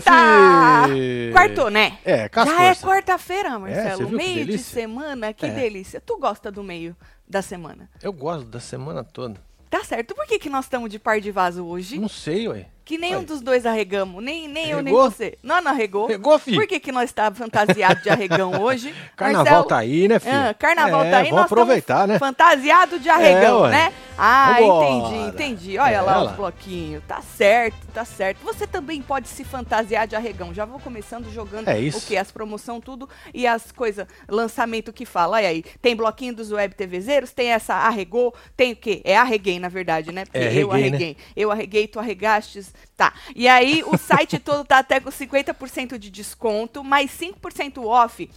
filho! Quartou, né? É, Já é quarta-feira, você Marcelo. que meio de semana, que É. delícia. Tu gosta do meio da semana? Eu gosto da semana toda. Tá certo. Por que, que nós estamos de par de vaso hoje? Não sei, ué. Que nenhum Ué. dos dois arregamos. Nem, nem eu, nem você. Não, não arregou. Arregou, filho? Por que, que nós estamos fantasiados de arregão hoje? Carnaval Marcelo? tá aí, né, filho? Ah, carnaval É, tá aí, vamos nós aproveitar, né? fantasiado de arregão, É, né? Ah, Vambora. entendi, entendi. Olha É, lá lá. os bloquinhos. Tá certo, tá certo. Você também pode se fantasiar de arregão. Já vou começando jogando É isso. o que? As promoção, tudo e as coisas, lançamento que fala. Olha aí, tem bloquinho dos web TVzeiros, tem essa arregou, tem o quê? É arreguei, na verdade, né? Porque É, eu arreguei, né? arreguei. Eu arreguei, tu arregastes. Tá. E aí, o site todo tá até com 50% de desconto, mais 5% off,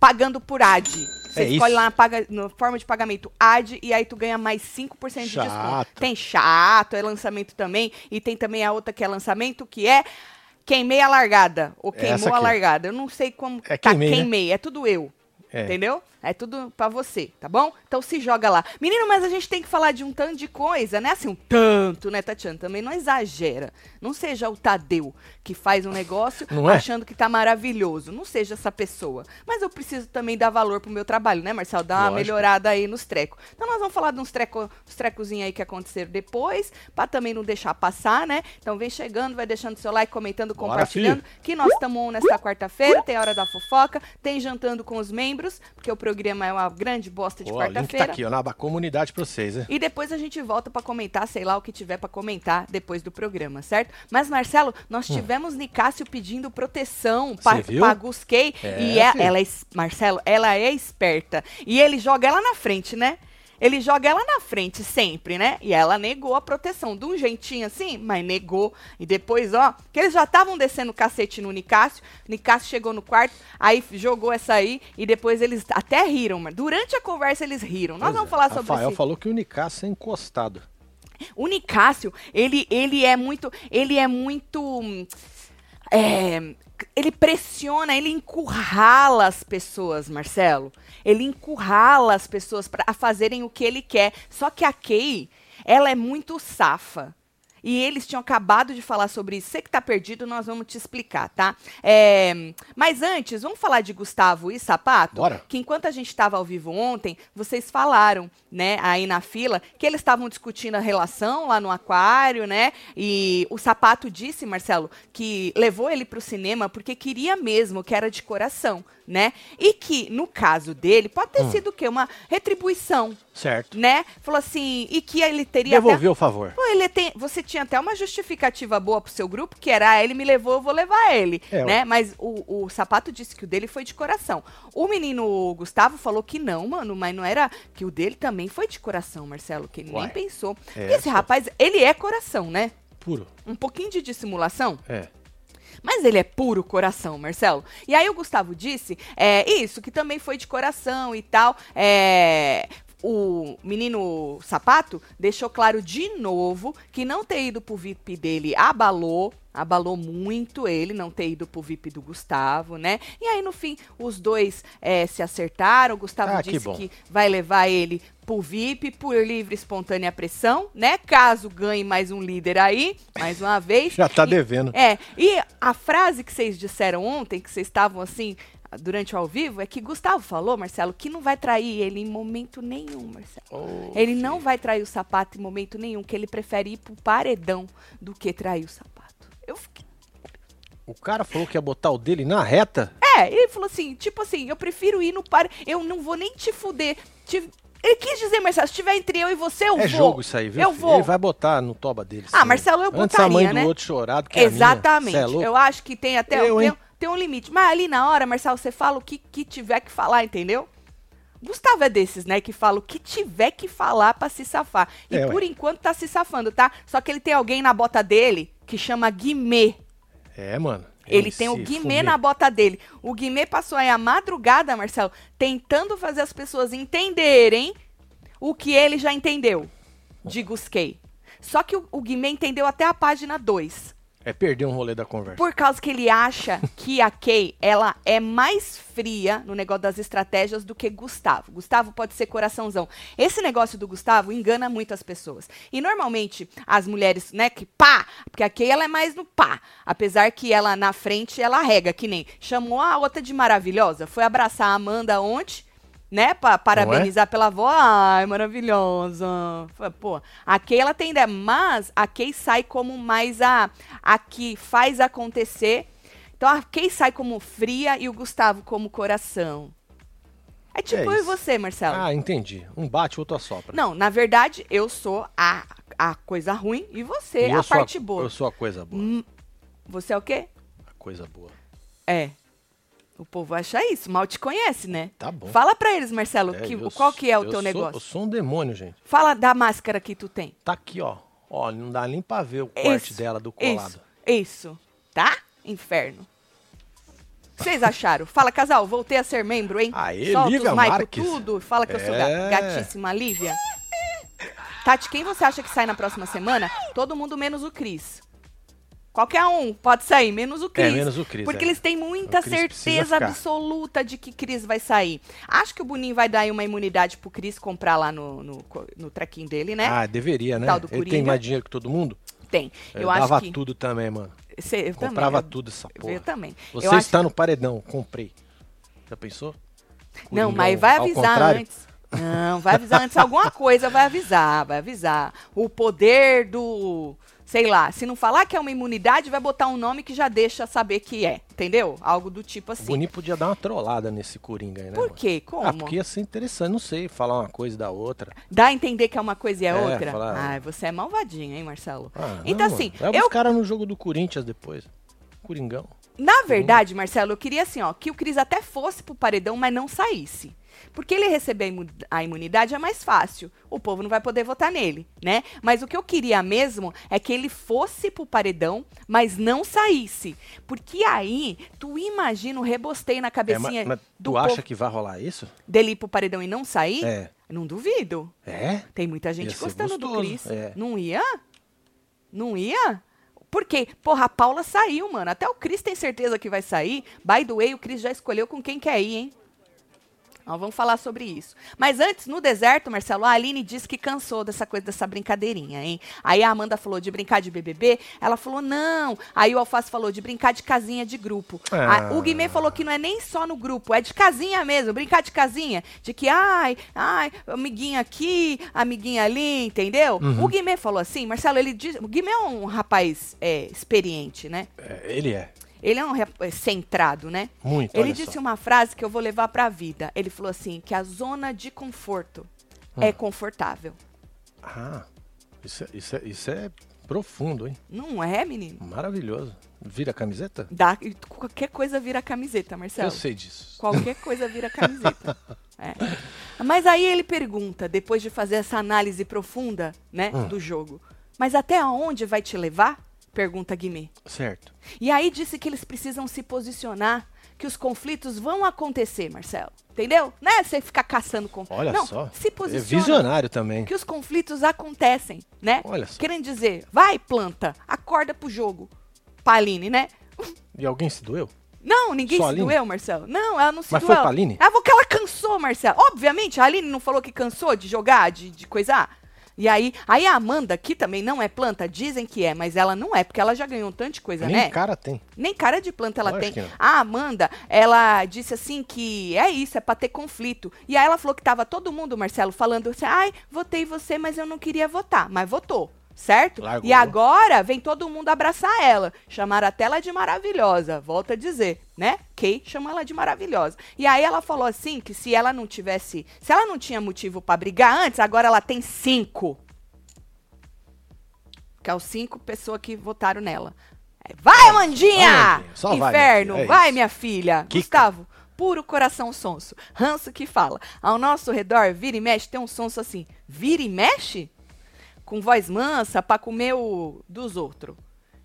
pagando por ad. Você É escolhe isso. lá na, paga, na forma de pagamento ad e aí tu ganha mais 5% de desconto. Chato. Tem chato, é lançamento também. E tem também a outra que é lançamento, que é queimei a largada. Ou Essa queimou a largada. Eu não sei como. É tá, queimei, né? É tudo eu. É. Entendeu? É tudo pra você, tá bom? Então se joga lá. Menino, mas a gente tem que falar de um tanto de coisa, né? Assim, um tanto, né, Tatiana? Também não exagera. Não seja o Tadeu que faz um negócio é? achando que tá maravilhoso. Não seja essa pessoa. Mas eu preciso também dar valor pro meu trabalho, né, Marcelo? Dar uma Lógico. melhorada aí nos trecos. Então nós vamos falar de uns, treco, uns trecozinhos aí que aconteceram depois, pra também não deixar passar, né? Então vem chegando, vai deixando seu like, comentando, Bora, compartilhando. Que nós estamos nesta quarta-feira, tem hora da fofoca, tem jantando com os membros, porque o programa é uma grande bosta de tá quarta-feira. aqui, ó, na aba comunidade pra vocês, né? E depois a gente volta pra comentar, sei lá o que tiver pra comentar depois do programa, certo? Mas, Marcelo, nós tivemos Nicásio pedindo proteção pra, Hum. Pra Gusquei. É, e é- ela é, Marcelo, ela é esperta. E ele joga ela na frente, né? Ele joga ela na frente sempre, né? E ela negou a proteção. De um jeitinho assim, mas negou. E depois, ó, que eles já estavam descendo o cacete no Nicásio. Nicásio chegou no quarto, aí jogou essa aí. E depois eles até riram, mas durante a conversa eles riram. Nós Pois vamos é. falar sobre Rafael esse... falou que o Nicasso é encostado. O Nicásio, ele, ele é muito. Ele é muito. é, ele pressiona, ele encurrala as pessoas, Marcelo. Ele encurrala as pessoas para fazerem o que ele quer. Só que a Kay, ela é muito safa. E eles tinham acabado de falar sobre isso. Você que tá perdido, nós vamos te explicar, tá? É, mas antes, vamos falar de Gustavo e Sapato? Bora. que enquanto a gente estava ao vivo ontem, vocês falaram, né, aí na fila, que eles estavam discutindo a relação lá no aquário, né? E o sapato disse, Marcelo, que levou ele para o cinema porque queria mesmo, que era de coração, né? E que, no caso dele, pode ter sido o quê? Uma retribuição, Certo. né? Falou assim, e que ele teria até Devolveu o favor. Pô, ele tem, você tinha até uma justificativa boa pro seu grupo, que era, ah, ele me levou, eu vou levar ele, É, né? Mas o, o Sapato disse que o dele foi de coração. O menino Gustavo falou que não, mano, mas não era, que o dele também foi de coração, Marcelo, que ele Uai. nem pensou. É, Esse rapaz, ele é coração, né? Puro. Um pouquinho de dissimulação, É. mas ele é puro coração, Marcelo. E aí o Gustavo disse, é, isso, que também foi de coração e tal. É, o menino Sapato deixou claro de novo que não ter ido pro VIP dele abalou. Abalou muito ele não ter ido pro VIP do Gustavo, né? E aí, no fim, os dois é, se acertaram. O Gustavo Ah, que disse bom. que vai levar ele pro VIP por livre e espontânea pressão, né? Caso ganhe mais um líder aí, mais uma vez. Já tá E- devendo. é, e a frase que vocês disseram ontem, que vocês estavam assim, durante o ao vivo, é que Gustavo falou, Marcelo, que não vai trair ele em momento nenhum, Marcelo. Ô, Ele não vai trair o sapato em momento nenhum, que ele prefere ir pro paredão do que trair o sapato. Eu fiquei. O cara falou que ia botar o dele na reta. É, ele falou assim, tipo assim, eu prefiro ir no par. Eu não vou nem te fuder. Te- Ele quis dizer, Marcelo, se tiver entre eu e você, eu é vou. jogo isso aí, viu? Eu filho? vou. Ele vai botar no toba dele. Ah, sim. Marcelo, eu Antes a mãe botaria, do né? outro chorar do que minha. Exatamente. É eu acho que tem até Eu, hein? Tem um limite. Mas ali na hora, Marcelo, você fala o que, que tiver que falar, entendeu? Gustavo é desses, né, que fala o que tiver que falar pra se safar. E É, por ué. enquanto tá se safando, tá? Só que ele tem alguém na bota dele que chama Guimê. É, mano. Ele tem o Guimê Fumê. na bota dele. O Guimê passou aí a madrugada, Marcelo, tentando fazer as pessoas entenderem o que ele já entendeu de Gusquei. Só que o, o Guimê entendeu até a página 2. É perder um rolê da conversa. Por causa que ele acha que a Kay, ela é mais fria no negócio das estratégias do que Gustavo. Gustavo pode ser coraçãozão. Esse negócio do Gustavo engana muito as pessoas. E normalmente as mulheres, né, que pá, porque a Kay ela é mais no pá. Apesar que ela na frente ela rega, que nem chamou a outra de maravilhosa, foi abraçar a Amanda ontem né, para parabenizar pela avó. Ai, maravilhosa. Pô, a Kay ela tem ideia, mas a Kay sai como mais a a que faz acontecer. Então a Kay sai como fria e o Gustavo como coração. É tipo É eu e você, Marcelo. Ah, entendi. Um bate, outro assopra. Não, na verdade, eu sou a, a coisa ruim e você E a parte boa. Eu sou a coisa boa. Hum, Você é o quê? A coisa boa. É. O povo acha isso, mal te conhece, né? Tá bom. Fala pra eles, Marcelo, É, que, eu qual que é o eu teu sou- negócio. Eu sou um demônio, gente. Fala da máscara que tu tem. Tá aqui, ó. Ó, não dá nem pra ver o corte dela do colado. Isso, isso. Tá? Inferno. O que vocês acharam? Fala, casal, voltei a ser membro, hein? Aê, Solta Lívia os maico tudo. Fala que eu sou É. ga- gatíssima, Lívia. Tati, quem você acha que sai na próxima semana? Todo mundo menos o Cris. Qualquer um pode sair, menos o Cris. É, menos o Cris, Porque é. eles têm muita certeza absoluta de que Cris vai sair. Acho que o Boninho vai dar aí uma imunidade pro Cris comprar lá no, no, no trequinho dele, né? Ah, deveria, né? Ele tem mais dinheiro que todo mundo? Tem. Eu, Eu, dava acho que. tudo também, mano. Cê- eu Comprava também, eu- tudo essa porra. eu também. Você eu acho está no paredão, comprei. Já pensou? Não, mas vai avisar antes. Não, vai avisar antes alguma coisa, vai avisar, vai avisar. O poder do, sei lá, se não falar que é uma imunidade, vai botar um nome que já deixa saber que é, entendeu? Algo do tipo O assim. Boninho podia dar uma trollada nesse Coringa aí, né? Por quê? Como? Ah, porque ia ser interessante, não sei, falar uma coisa da outra. Dá a entender que é uma coisa e é, É, outra? falar- Ai, você é malvadinho, hein, Marcelo? Ah, então não, assim, mano. Eu os caras no jogo do Corinthians depois. Coringão. Na verdade, Marcelo, eu queria assim, ó, que o Cris até fosse pro paredão, mas não saísse. Porque ele receber a imu- a imunidade é mais fácil. O povo não vai poder votar nele, né? Mas o que eu queria mesmo é que ele fosse pro paredão, mas não saísse. Porque aí, tu imagina o rebosteio na É, cabecinha mas, mas do tu povo acha que vai rolar isso? dele ir pro paredão e não sair? É. Não duvido. É? Tem muita gente gostando do gostoso, Cris. é. Não ia? Não ia? Por quê? Porra, a Paula saiu, mano. Até o Cris tem certeza que vai sair. By the way, o Cris já escolheu com quem quer ir, hein? Nós vamos falar sobre isso. Mas antes, no deserto, Marcelo, a Aline disse que cansou dessa coisa, dessa brincadeirinha, hein? Aí a Amanda falou de brincar de BBB, ela falou não. Aí o Alface falou de brincar de casinha de grupo. Ah. A- o Guimê falou que não é nem só no grupo, é de casinha mesmo, brincar de casinha. De que, ai, ai, amiguinha aqui, amiguinha ali, entendeu? Uhum. O Guimê falou assim, Marcelo, ele diz. O Guimê é um rapaz é, experiente, né? É, ele é. Ele é um é, centrado, né? Muito. Ele disse só. uma frase que eu vou levar pra vida. Ele falou assim: que a zona de conforto Hum. é confortável. Ah, isso, é- isso, é, isso é profundo, hein? Não é, menino? Maravilhoso. Vira a camiseta? Dá, qualquer coisa vira camiseta, Marcelo. Eu sei disso. Qualquer coisa vira camiseta. É. Mas aí ele pergunta, depois de fazer essa análise profunda, né, Hum. do jogo. Mas até onde vai te levar? Pergunta Guimê. Certo. E aí disse que eles precisam se posicionar, que os conflitos vão acontecer, Marcelo. Entendeu? Não é você ficar caçando conflito. Olha Não, só. se É posiciona. visionário também. que os conflitos acontecem, né? Olha só. Querendo dizer, vai, planta, acorda pro jogo. Paline, né? E alguém se doeu? Não, ninguém Só se Aline? doeu, Marcelo. Não, ela não se Mas doeu. foi pra Aline? Ela falou que ela cansou, Marcelo. Obviamente, a Aline não falou que cansou de jogar, de, de coisar. E aí, aí a Amanda, que também não é planta, dizem que é, mas ela não é, porque ela já ganhou um tanto de coisa, Nem né? cara tem. Nem cara de planta ela Lógico tem. A Amanda, ela disse assim que é isso, é pra ter conflito. E aí ela falou que tava todo mundo, Marcelo, falando assim, ai, votei você, mas eu não queria votar. Mas votou, certo? Largou. E agora vem todo mundo abraçar ela. Chamaram até ela de maravilhosa, volta a dizer, né? Kay chamou ela de maravilhosa. E aí ela falou assim que se ela não tivesse, se ela não tinha motivo pra brigar antes, agora ela tem cinco. Que é os cinco pessoas que votaram nela. É, Vai, vai, minha Inferno, filha, é vai, isso. minha filha. Kika. Gustavo, puro coração sonso. Ranço que fala. Ao nosso redor, vira e mexe, tem um sonso assim. Vira e mexe? Com voz mansa pra comer o dos outros.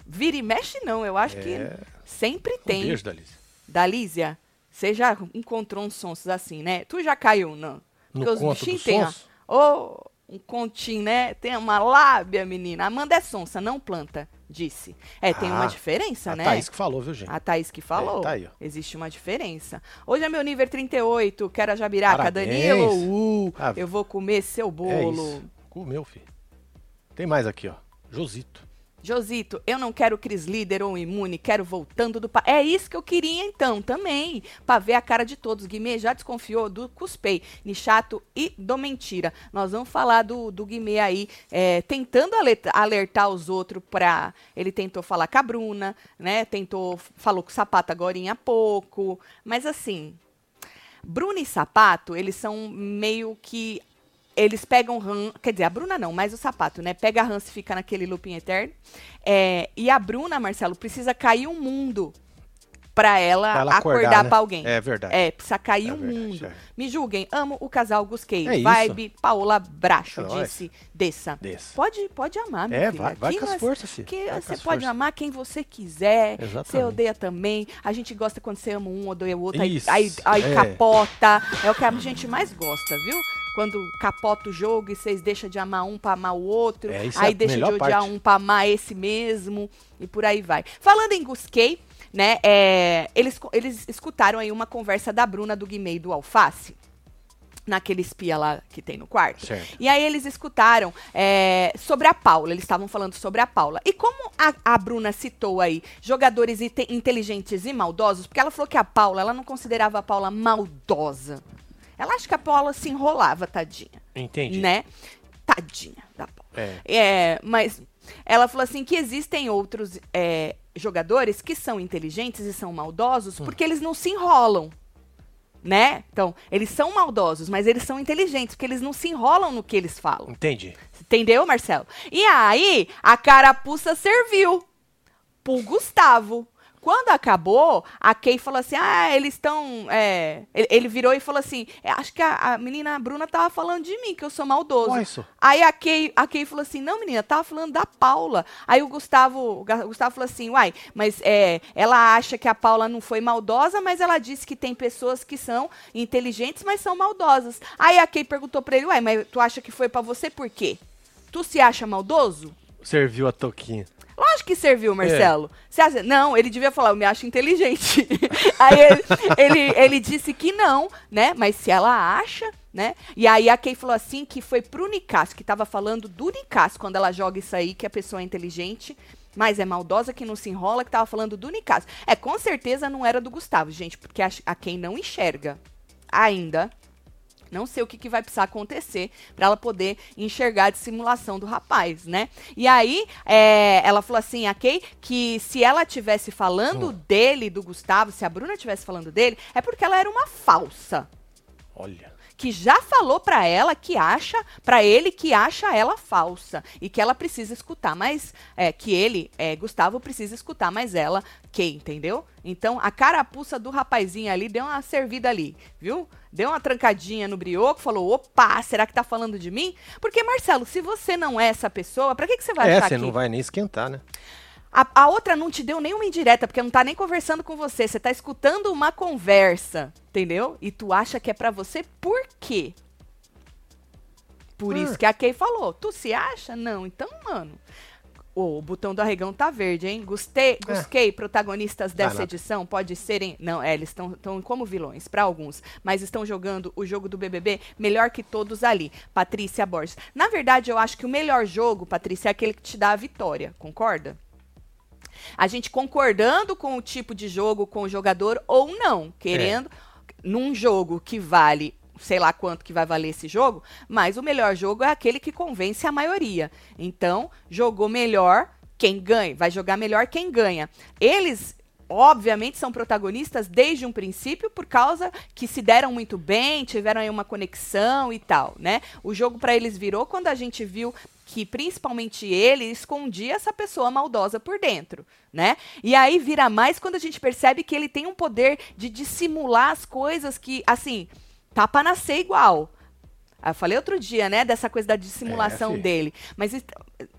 Vira e mexe, não. Eu acho É. que sempre Um tem. beijo, Dalícia. Da Lísia, você já encontrou uns sonsos assim, né? Tu já caiu, não? No Porque os conto bichinhos têm? Ô, um continho, né? Tem uma lábia, menina. Amanda é sonsa, não planta, disse. É, tem uma Ah, diferença, A né? Thaís que falou, viu, gente? A Thaís que falou. É, tá aí, ó. Existe uma diferença. Hoje é meu nível 38, quero a jabiraca. Parabéns. Danilo, uh, Ah, eu vou comer seu É bolo. isso. Comeu, filho. Tem mais aqui, ó. Josito. Josito, eu não quero Cris Líder ou imune, quero voltando do... Pa... É isso que eu queria então, também. Pra ver a cara de todos. Guimê já desconfiou do Cuspei, Nichato e do Mentira. Nós vamos falar do, do Guimê aí, é, tentando alerta- alertar os outros pra... Ele tentou falar com a Bruna, né? Tentou... Falou com o Sapato agora há pouco. Mas assim... Bruna e Sapato, eles são meio que eles pegam ran, quer dizer, a Bruna não, mas o sapato, né? Pega a ranço e fica naquele looping eterno. É, e a Bruna, Marcelo, precisa cair um mundo pra ela, ela acordar, acordar, né? pra alguém. É verdade. É, precisa cair É um verdade, mundo. é. Me julguem, amo o casal Gusquei. É isso. Vibe Paola Bracho, É disse, desça. Desça. Pode, pode amar, meu É, filho. vai, vai com as forças, filho. que Vai com você pode forças. amar quem você quiser. Você odeia também. A gente gosta quando você ama um, odeia o outro. Aí, Isso, aí, aí é. capota. É o que a gente mais gosta, viu? Quando capota o jogo e vocês deixam de amar um pra amar o outro. É, isso é aí a deixa de odiar parte. um pra amar esse mesmo. E por aí vai. Falando em Gusquei, né? é, eles, eles escutaram aí uma conversa da Bruna do Guimê e do Alface. Naquele espia lá que tem no quarto. Certo. E aí eles escutaram é, sobre a Paula, eles estavam falando sobre a Paula. E como a, a Bruna citou aí jogadores inte- inteligentes e maldosos, porque ela falou que a Paula, ela não considerava a Paula maldosa. Ela acha que a Paula se enrolava, tadinha. Entendi. Né? Tadinha da Paula. É. É, mas ela falou assim que existem outros é, jogadores que são inteligentes e são maldosos Hum. porque eles não se enrolam. Né? Então, eles são maldosos, mas eles são inteligentes, porque eles não se enrolam no que eles falam. Entendi. Entendeu, Marcelo? E aí, a carapuça serviu pro Gustavo. Quando acabou, a Kay falou assim: Ah, eles estão. é, Ele, ele virou e falou assim: "É, Acho que a, a menina Bruna tava falando de mim, que eu sou maldoso. Só. Aí a Kay, a Kay falou assim: Não, menina, tava falando da Paula. Aí o Gustavo, o Gustavo falou assim: Uai, mas é, ela acha que a Paula não foi maldosa, mas ela disse que tem pessoas que são inteligentes, mas são maldosas. Aí a Kay perguntou pra ele: Uai, mas tu acha que foi pra você por quê? Tu se acha maldoso? Serviu a toquinha. Lógico que serviu, É. Marcelo. Você acha- Não, ele devia falar, eu me acho inteligente. aí ele, ele, ele disse que não, né? Mas se ela acha, né? E aí a Kay falou assim que foi pro Nicas, que tava falando do Nicas, quando ela joga isso aí, que a pessoa é inteligente, mas é maldosa, que não se enrola, que tava falando do Nicas. É, com certeza não era do Gustavo, gente, porque a, a Kay não enxerga ainda não sei o que, que vai precisar acontecer para ela poder enxergar a dissimulação do rapaz, né? E aí, é, ela falou assim, a Kay, que se ela tivesse falando dele, do Gustavo, se a Bruna tivesse falando dele, é porque ela era uma falsa. Olha. Que já falou pra ela que acha, pra ele que acha ela falsa e que ela precisa escutar, mas é, que ele, é, Gustavo, precisa escutar, mas ela, que, entendeu? Então a carapuça do rapazinho ali deu uma servida ali, viu? Deu uma trancadinha no brioco, falou: opa, será que tá falando de mim? Porque, Marcelo, se você não é essa pessoa, pra que, que você vai É, achar você que. não vai nem esquentar, né? A, a outra não te deu nenhuma indireta, porque não tá nem conversando com você. Você tá escutando uma conversa, entendeu? E tu acha que é pra você por quê? Por Ah. isso que a Kay falou. Tu se acha? Não. Então, mano. Ô, o botão do arregão tá verde, hein? Gostei, É. gostei, protagonistas dessa edição pode serem. Não, é, eles estão como vilões, pra alguns. Mas estão jogando o jogo do BBB melhor que todos ali. Patrícia Borges. Na verdade, eu acho que o melhor jogo, Patrícia, é aquele que te dá a vitória. Concorda? A gente concordando com o tipo de jogo, com o jogador ou não, querendo num jogo que vale, sei lá quanto que vai valer esse jogo, mas o melhor jogo é aquele que convence a maioria. Então, jogou melhor quem ganha, vai jogar melhor quem ganha. Eles obviamente são protagonistas desde um princípio por causa que se deram muito bem, tiveram aí uma conexão e tal, né? O jogo para eles virou quando a gente viu que principalmente ele escondia essa pessoa maldosa por dentro, né? E aí vira mais quando a gente percebe que ele tem um poder de dissimular as coisas que, assim, pra nascer igual. Ah, Eu falei outro dia, né, dessa coisa da dissimulação É, dele. Mas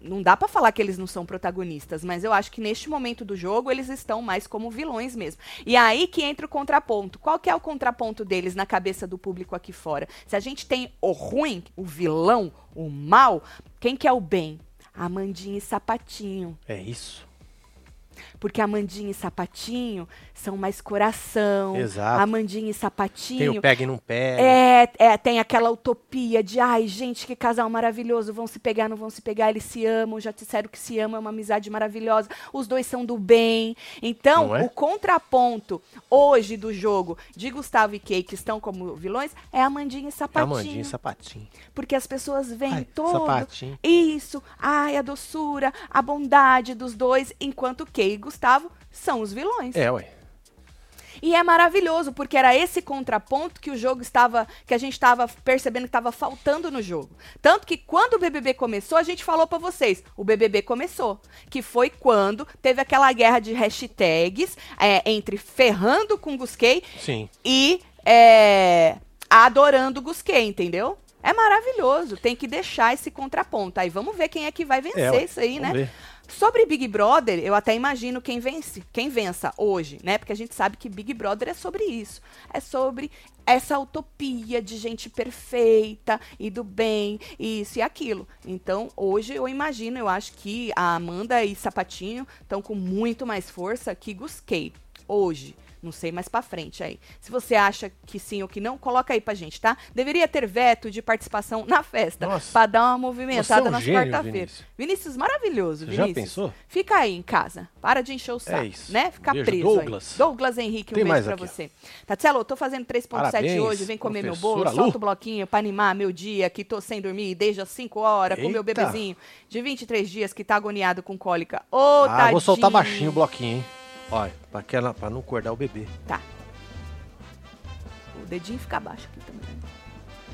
não dá pra falar que eles não são protagonistas, mas eu acho que neste momento do jogo eles estão mais como vilões mesmo. E aí que entra o contraponto. Qual que é o contraponto deles na cabeça do público aqui fora? Se a gente tem o ruim, o vilão, o mal, quem que é o bem? Amandinha e Sapatinho. É isso. Porque Amandinha e Sapatinho são mais coração. Exato. Amandinha e Tem Sapatinho o pega e não pega. é, é, tem aquela utopia de, ai, gente, que casal maravilhoso, vão se pegar, não vão se pegar, eles se amam, já disseram que se amam, é uma amizade maravilhosa, os dois são do bem. Então, é? o contraponto hoje do jogo de Gustavo e Kay, que estão como vilões, é Amandinha e Sapatinho. Amandinha e sapatinho. Porque as pessoas veem Ai, todo sapatinho. isso, ai, a doçura, a bondade dos dois, enquanto Kay e Gustavo são os vilões. É, ué. E é maravilhoso, porque era esse contraponto que o jogo estava, que a gente estava percebendo que estava faltando no jogo. Tanto que quando o BBB começou, a gente falou pra vocês, o BBB começou, que foi quando teve aquela guerra de hashtags é, entre ferrando com Gusquei Sim. e é, adorando Gusquei, entendeu? É maravilhoso, tem que deixar esse contraponto. Aí vamos ver quem é que vai vencer É, isso aí, Vamos né? ver. Sobre Big Brother, eu até imagino quem vence, quem vença hoje, né? Porque a gente sabe que Big Brother é sobre isso. É sobre essa utopia de gente perfeita e do bem, e isso e aquilo. Então, hoje eu imagino, eu acho que a Amanda e Sapatinho estão com muito mais força que Gusquei. Hoje. Não sei mais pra frente aí. Se você acha que sim ou que não, coloca aí pra gente, tá? Deveria ter veto de participação na festa. Pra dar uma Você é movimentada um quarta-feira. Vinícius. Vinícius, maravilhoso, Você já Vinícius. pensou? Fica aí em casa. Para de encher o saco, isso. né? Fica Beijo, preso Douglas. aí. Douglas Henrique, um Tem beijo mais pra aqui, você. Tatielo, tô fazendo 3.7 Parabéns, hoje, vem comer meu bolo, solta o bloquinho pra animar meu dia, que tô sem dormir desde as 5 horas, com meu Eita. bebezinho de 23 dias que tá agoniado com cólica. Ô, ah, tadinho. vou soltar baixinho o bloquinho, hein? Olha, pra, aquela, pra não acordar o bebê. Tá. O dedinho fica baixo aqui também.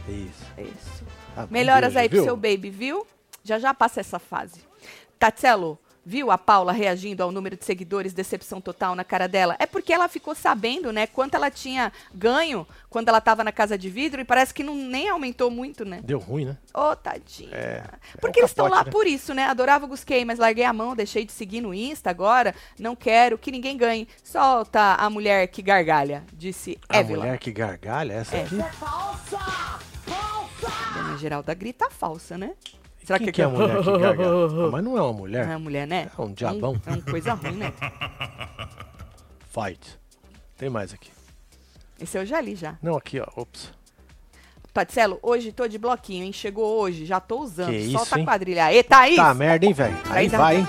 É Isso. É isso. Bom, Melhoras beijo, aí pro viu? seu baby, viu? Já já passa essa fase. Tatselo, viu a Paula reagindo ao número de seguidores, decepção total na cara dela? É porque ela ficou sabendo, né, quanto ela tinha ganho quando ela tava na casa de vidro e parece que não nem aumentou muito, né? Deu ruim, né? Ô, tadinha. É, Porque é um eles estão lá né? por isso, né? Adorava o Gusquei, mas larguei a mão, deixei de seguir no Insta agora. Não quero que ninguém ganhe. Solta a mulher que gargalha, disse A Évila. mulher que gargalha, essa É. aqui? Dona Geralda grita falsa, né? Será Quem que é a mulher que gargalha? Ah, mas não é uma mulher. Não é mulher, né? É um diabão. É uma coisa ruim, né? Fight. Tem mais aqui. Esse eu já li já. Não, aqui, ó. Ops. Tatselo, hoje tô de bloquinho, hein? Chegou hoje, já tô usando. Que Solta isso, a hein? quadrilha. Aí, Thaís! Tá merda, hein, velho? Aí vai, hein?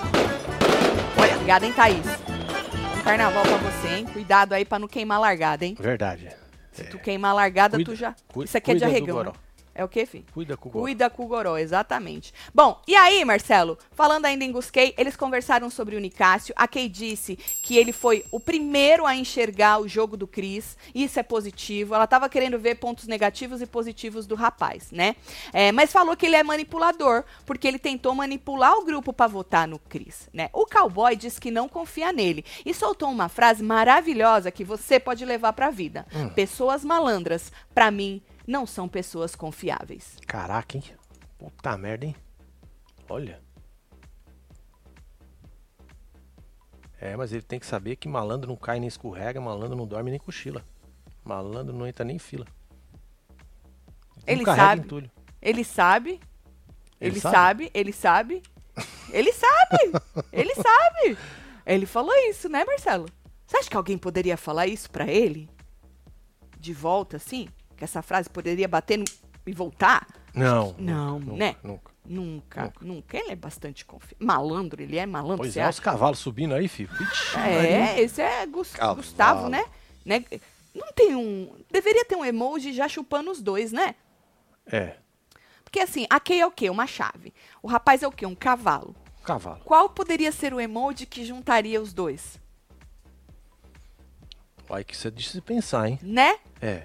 Obrigada, hein, Thaís? Um carnaval pra você, hein? Cuidado aí pra não queimar a largada, hein? Verdade. Se tu queimar a largada, Cuida- tu já... cu- Isso aqui é de arregão. É o quê, filho? Cuida com o goró. Cuida com o goró, exatamente. Bom, e aí, Marcelo? Falando ainda em Gusquei, eles conversaram sobre o Nicásio. A Kay disse que ele foi o primeiro a enxergar o jogo do Cris. Isso é positivo. Ela tava querendo ver pontos negativos e positivos do rapaz, né? É, mas falou que ele é manipulador, porque ele tentou manipular o grupo pra votar no Cris, né? O cowboy disse que não confia nele e soltou uma frase maravilhosa que você pode levar pra vida. Pessoas malandras, pra mim, não são pessoas confiáveis. Caraca, hein? Puta merda, hein? Olha. É, mas ele tem que saber que malandro não cai nem escorrega, malandro não dorme nem cochila. Malandro não entra nem em fila. Ele sabe. Ele sabe. Ele, Ele sabe? sabe? ele sabe. Ele sabe. ele sabe. Ele falou isso, né, Marcelo? Você acha que alguém poderia falar isso pra ele? De volta, assim? Que essa frase poderia bater no- e voltar? Não. Não, nunca, né? Nunca. Nunca, nunca. Ele é bastante confiante. Malandro, ele é malandro, Pois você é, acha? os cavalos subindo aí, filho. Ixi, Maria. É, esse é Gus- Cavalo. Gustavo, né? né? Não tem um. Deveria ter um emoji já chupando os dois, né? É, Porque assim, a Kay é o quê? Uma chave. O rapaz é o quê? Um cavalo. cavalo. Qual poderia ser o emoji que juntaria os dois? Olha que isso é de se pensar, hein? Né? É.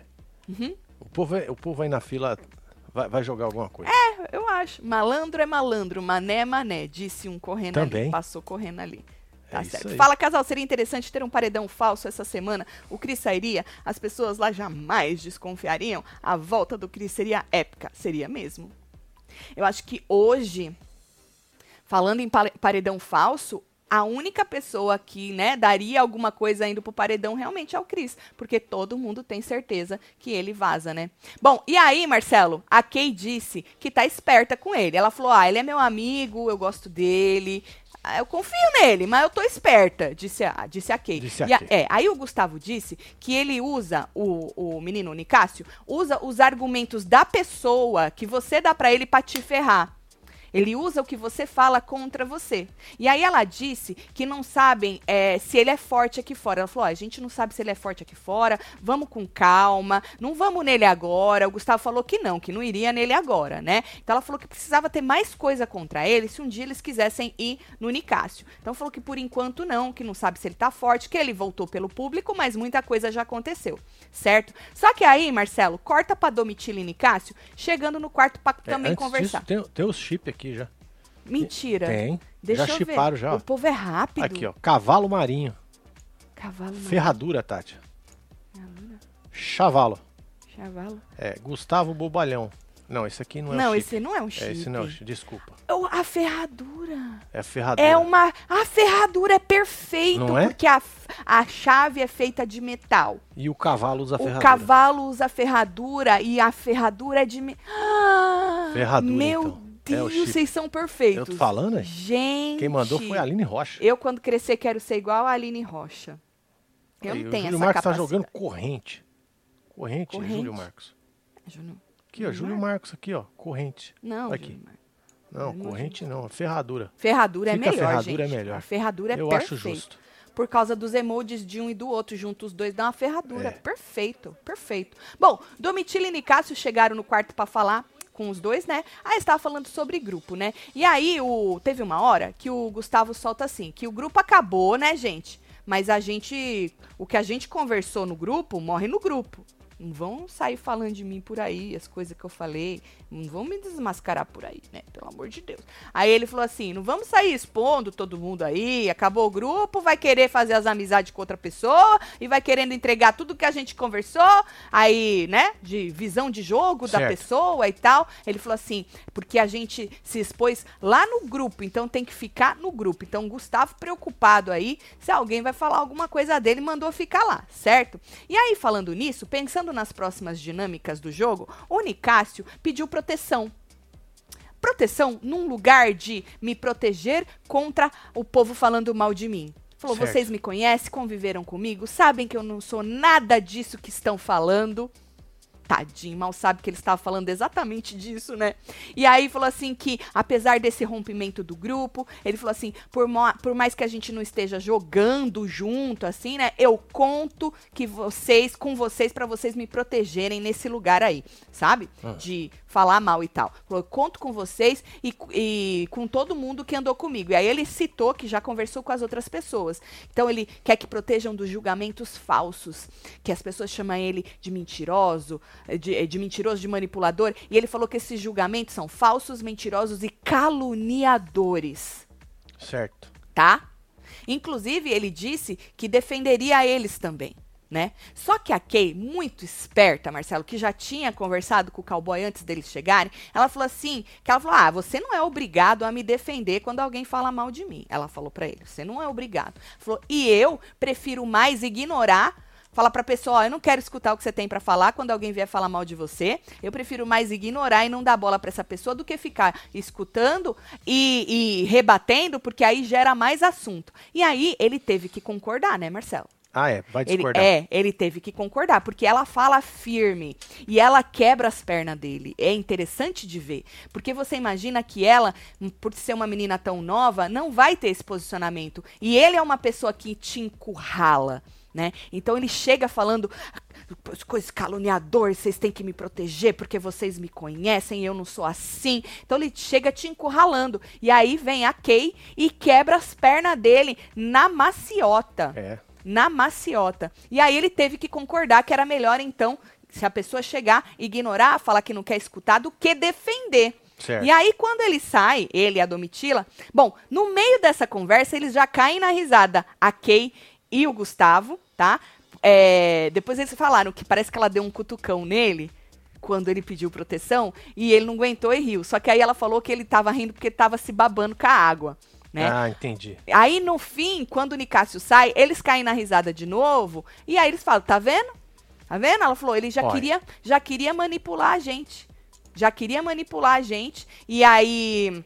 Uhum. O, povo é- o povo aí na fila vai, vai jogar alguma coisa. Eu acho. Malandro é malandro, mané é mané, disse um correndo ali. Também. Passou correndo ali. É Tá É certo. Fala, casal, seria interessante ter um paredão falso essa semana. O Cris sairia, as pessoas lá jamais desconfiariam. A volta do Cris seria épica. Seria mesmo. Eu acho que hoje, falando em pare- paredão falso, a única pessoa que, né, daria alguma coisa indo pro paredão realmente é o Cris, porque todo mundo tem certeza que ele vaza, né? Bom, e aí, Marcelo, a Kay disse que tá esperta com ele. Ela falou: "Ah, ele é meu amigo, eu gosto dele, ah, eu confio nele, mas eu tô esperta", disse a, disse a Kay. Disse a a- é, aí o Gustavo disse que ele usa, o, o menino Nicásio, usa os argumentos da pessoa que você dá pra ele pra te ferrar. Ele usa o que você fala contra você. E aí ela disse que não sabem é, se ele é forte aqui fora. Ela falou: "Ó, a gente não sabe se ele é forte aqui fora. Vamos com calma. Não vamos nele agora. O Gustavo falou que não, que não iria nele agora, né? Então ela falou que precisava ter mais coisa contra ele se um dia eles quisessem ir no Nicásio. Então falou que por enquanto não, que não sabe se ele tá forte, que ele voltou pelo público, mas muita coisa já aconteceu, certo? Só que aí, Marcelo, corta pra Domitila e Nicásio, chegando no quarto pra É, também antes conversar. disso, tem, tem os chip aqui já. Mentira. Tem. Deixa já eu chiparam ver. já. O povo é rápido. Aqui, ó. Cavalo marinho. Cavalo. não. Ferradura, Tati. Ferradura. Chavalo. Chavalo. É, Gustavo Bobalhão. Não, esse aqui não é Não, o chip. esse não é um chip. É, esse não é o chip. Desculpa. A ferradura. É a ferradura. É uma. A ferradura é perfeito, Não é? porque a, a chave é feita de metal. E o cavalo usa o ferradura. cavalo usa ferradura e a ferradura é de. Me... Ah, Ferradura, Meu então. É o Deus, chip. vocês são perfeitos. Eu tô falando, é? Gente. Quem mandou foi a Aline Rocha. Eu, quando crescer, quero ser igual a Aline Rocha. Eu Aí, não o tenho Júlio essa Marcos tá jogando corrente. Corrente, Corrente? Júlio Marcos. Aqui, ó, Júlio Marcos aqui, ó. Corrente. Não, Aqui. Júnior Marcos. Não, Não, corrente não. Ferradura. Ferradura Fica é a melhor, ferradura gente. é melhor. A ferradura é Eu perfeito. acho justo. Por causa dos emojis de um e do outro, juntos os dois dá uma ferradura. É. Perfeito, perfeito. Bom, Domitila e Nicásio chegaram no quarto pra falar com os dois, né? Aí estava falando sobre grupo, né? E aí o teve uma hora que o Gustavo solta assim, que o grupo acabou, né, gente? Mas a gente, o que a gente conversou no grupo, morre no grupo. Não vão sair falando de mim por aí, as coisas que eu falei. Não vão me desmascarar por aí, né? Pelo amor de Deus. Aí ele falou assim: não vamos sair expondo todo mundo aí. Acabou o grupo, vai querer fazer as amizades com outra pessoa e vai querendo entregar tudo que a gente conversou. Aí, né? De visão de jogo da Certo. pessoa e tal. Ele falou assim: porque a gente se expôs lá no grupo, então tem que ficar no grupo. Então, o Gustavo preocupado aí se alguém vai falar alguma coisa dele, mandou ficar lá, certo? E aí, falando nisso, pensando nas próximas dinâmicas do jogo, o Nicásio pediu proteção. Proteção num lugar de me proteger contra o povo falando mal de mim. Falou, Certo. vocês me conhecem, conviveram comigo, sabem que eu não sou nada disso que estão falando. Tadinho, mal sabe que ele estava falando exatamente disso, né? E aí falou assim que, apesar desse rompimento do grupo, ele falou assim, por, por mais que a gente não esteja jogando junto, assim, né? Eu conto que vocês, com vocês, para vocês me protegerem nesse lugar aí, sabe? Ah. De falar mal e tal. Falou, conto com vocês e, e com todo mundo que andou comigo. E aí ele citou que já conversou com as outras pessoas. Então ele quer que protejam dos julgamentos falsos, que as pessoas chamam ele de mentiroso, de, eh, de mentiroso, de manipulador. E ele falou que esses julgamentos são falsos, mentirosos e caluniadores Certo. tá? Inclusive, ele disse que defenderia eles também, né? Só que a Kay, muito esperta, Marcelo, que já tinha conversado com o cowboy antes deles chegarem, ela falou assim, que ela falou, ah, você não é obrigado a me defender quando alguém fala mal de mim. Ela falou pra ele, você não é obrigado. Falou, e eu prefiro mais ignorar Falar pra pessoa, ó, eu não quero escutar o que você tem pra falar quando alguém vier falar mal de você. Eu prefiro mais ignorar e não dar bola pra essa pessoa do que ficar escutando e, e rebatendo, porque aí gera mais assunto. E aí ele teve que concordar, né, Marcelo? Ah, é. Vai Ele, discordar. é, ele teve que concordar, porque ela fala firme e ela quebra as pernas dele. É interessante de ver, porque você imagina que ela, por ser uma menina tão nova, não vai ter esse posicionamento. E ele é uma pessoa que te encurrala, né? Então ele chega falando "As coisas caluniador, vocês têm que me proteger porque vocês me conhecem, eu não sou assim. Então ele chega te encurralando. E aí vem a Kay e quebra as pernas dele na maciota É. na maciota. E aí ele teve que concordar que era melhor, então, se a pessoa chegar, ignorar, falar que não quer escutar, do que defender. Certo. E aí, quando ele sai, ele e a Domitila, bom, no meio dessa conversa, eles já caem na risada, a Kay e o Gustavo, tá? É, depois eles falaram que parece que ela deu um cutucão nele quando ele pediu proteção e ele não aguentou e riu. Só que aí ela falou que ele tava rindo porque tava se babando com a água. Né? Ah, entendi. Aí no fim, quando o Nicásio sai, eles caem na risada de novo e aí eles falam: "Tá vendo? Tá vendo?" Ela falou: "Ele já Olha. queria, já queria manipular a gente. Já queria manipular a gente". E aí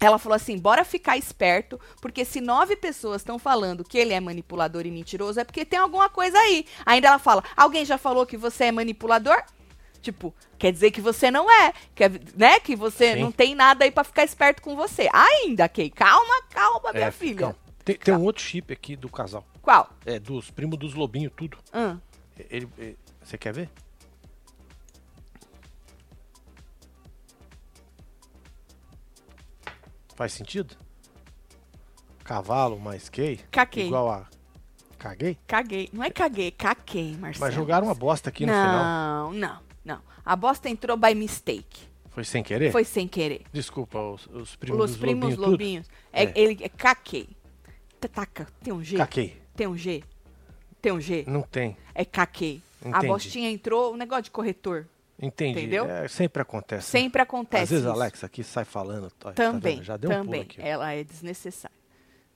ela falou assim: "Bora ficar esperto, porque se nove pessoas estão falando que ele é manipulador e mentiroso, é porque tem alguma coisa aí". Ainda ela fala: "Alguém já falou que você é manipulador?" Tipo, quer dizer que você não é, quer, né? Que você Sim. não tem nada aí pra ficar esperto com você. Ainda, Kay. Calma, calma, minha É, filha. calma. Tem, tem um outro chip aqui do casal. Qual? É, dos primos dos lobinhos, tudo. Hum. Ele, ele- você quer ver? Faz sentido? Cavalo mais gay? Caquei. Igual a. Caguei? Caguei. Não é caguei, caquei, Marcelo. Mas jogaram uma bosta aqui no final. Não, não, não. A bosta entrou by mistake. Foi sem querer? Foi sem querer. Desculpa, os, os primos Os primos lobinhos, lobinhos. É, É. Ele é caquei. Taca, tem um G? Caquei. Tem um G? Tem um G? Não tem. É caquei. A Entendi. bostinha entrou, um negócio de corretor. Entendi. Entendeu? É, sempre acontece. né? Sempre acontece Às vezes a isso. Alexa aqui sai falando. tá- tá Também, vendo? Já deu um pulo também. aqui. ela é desnecessária.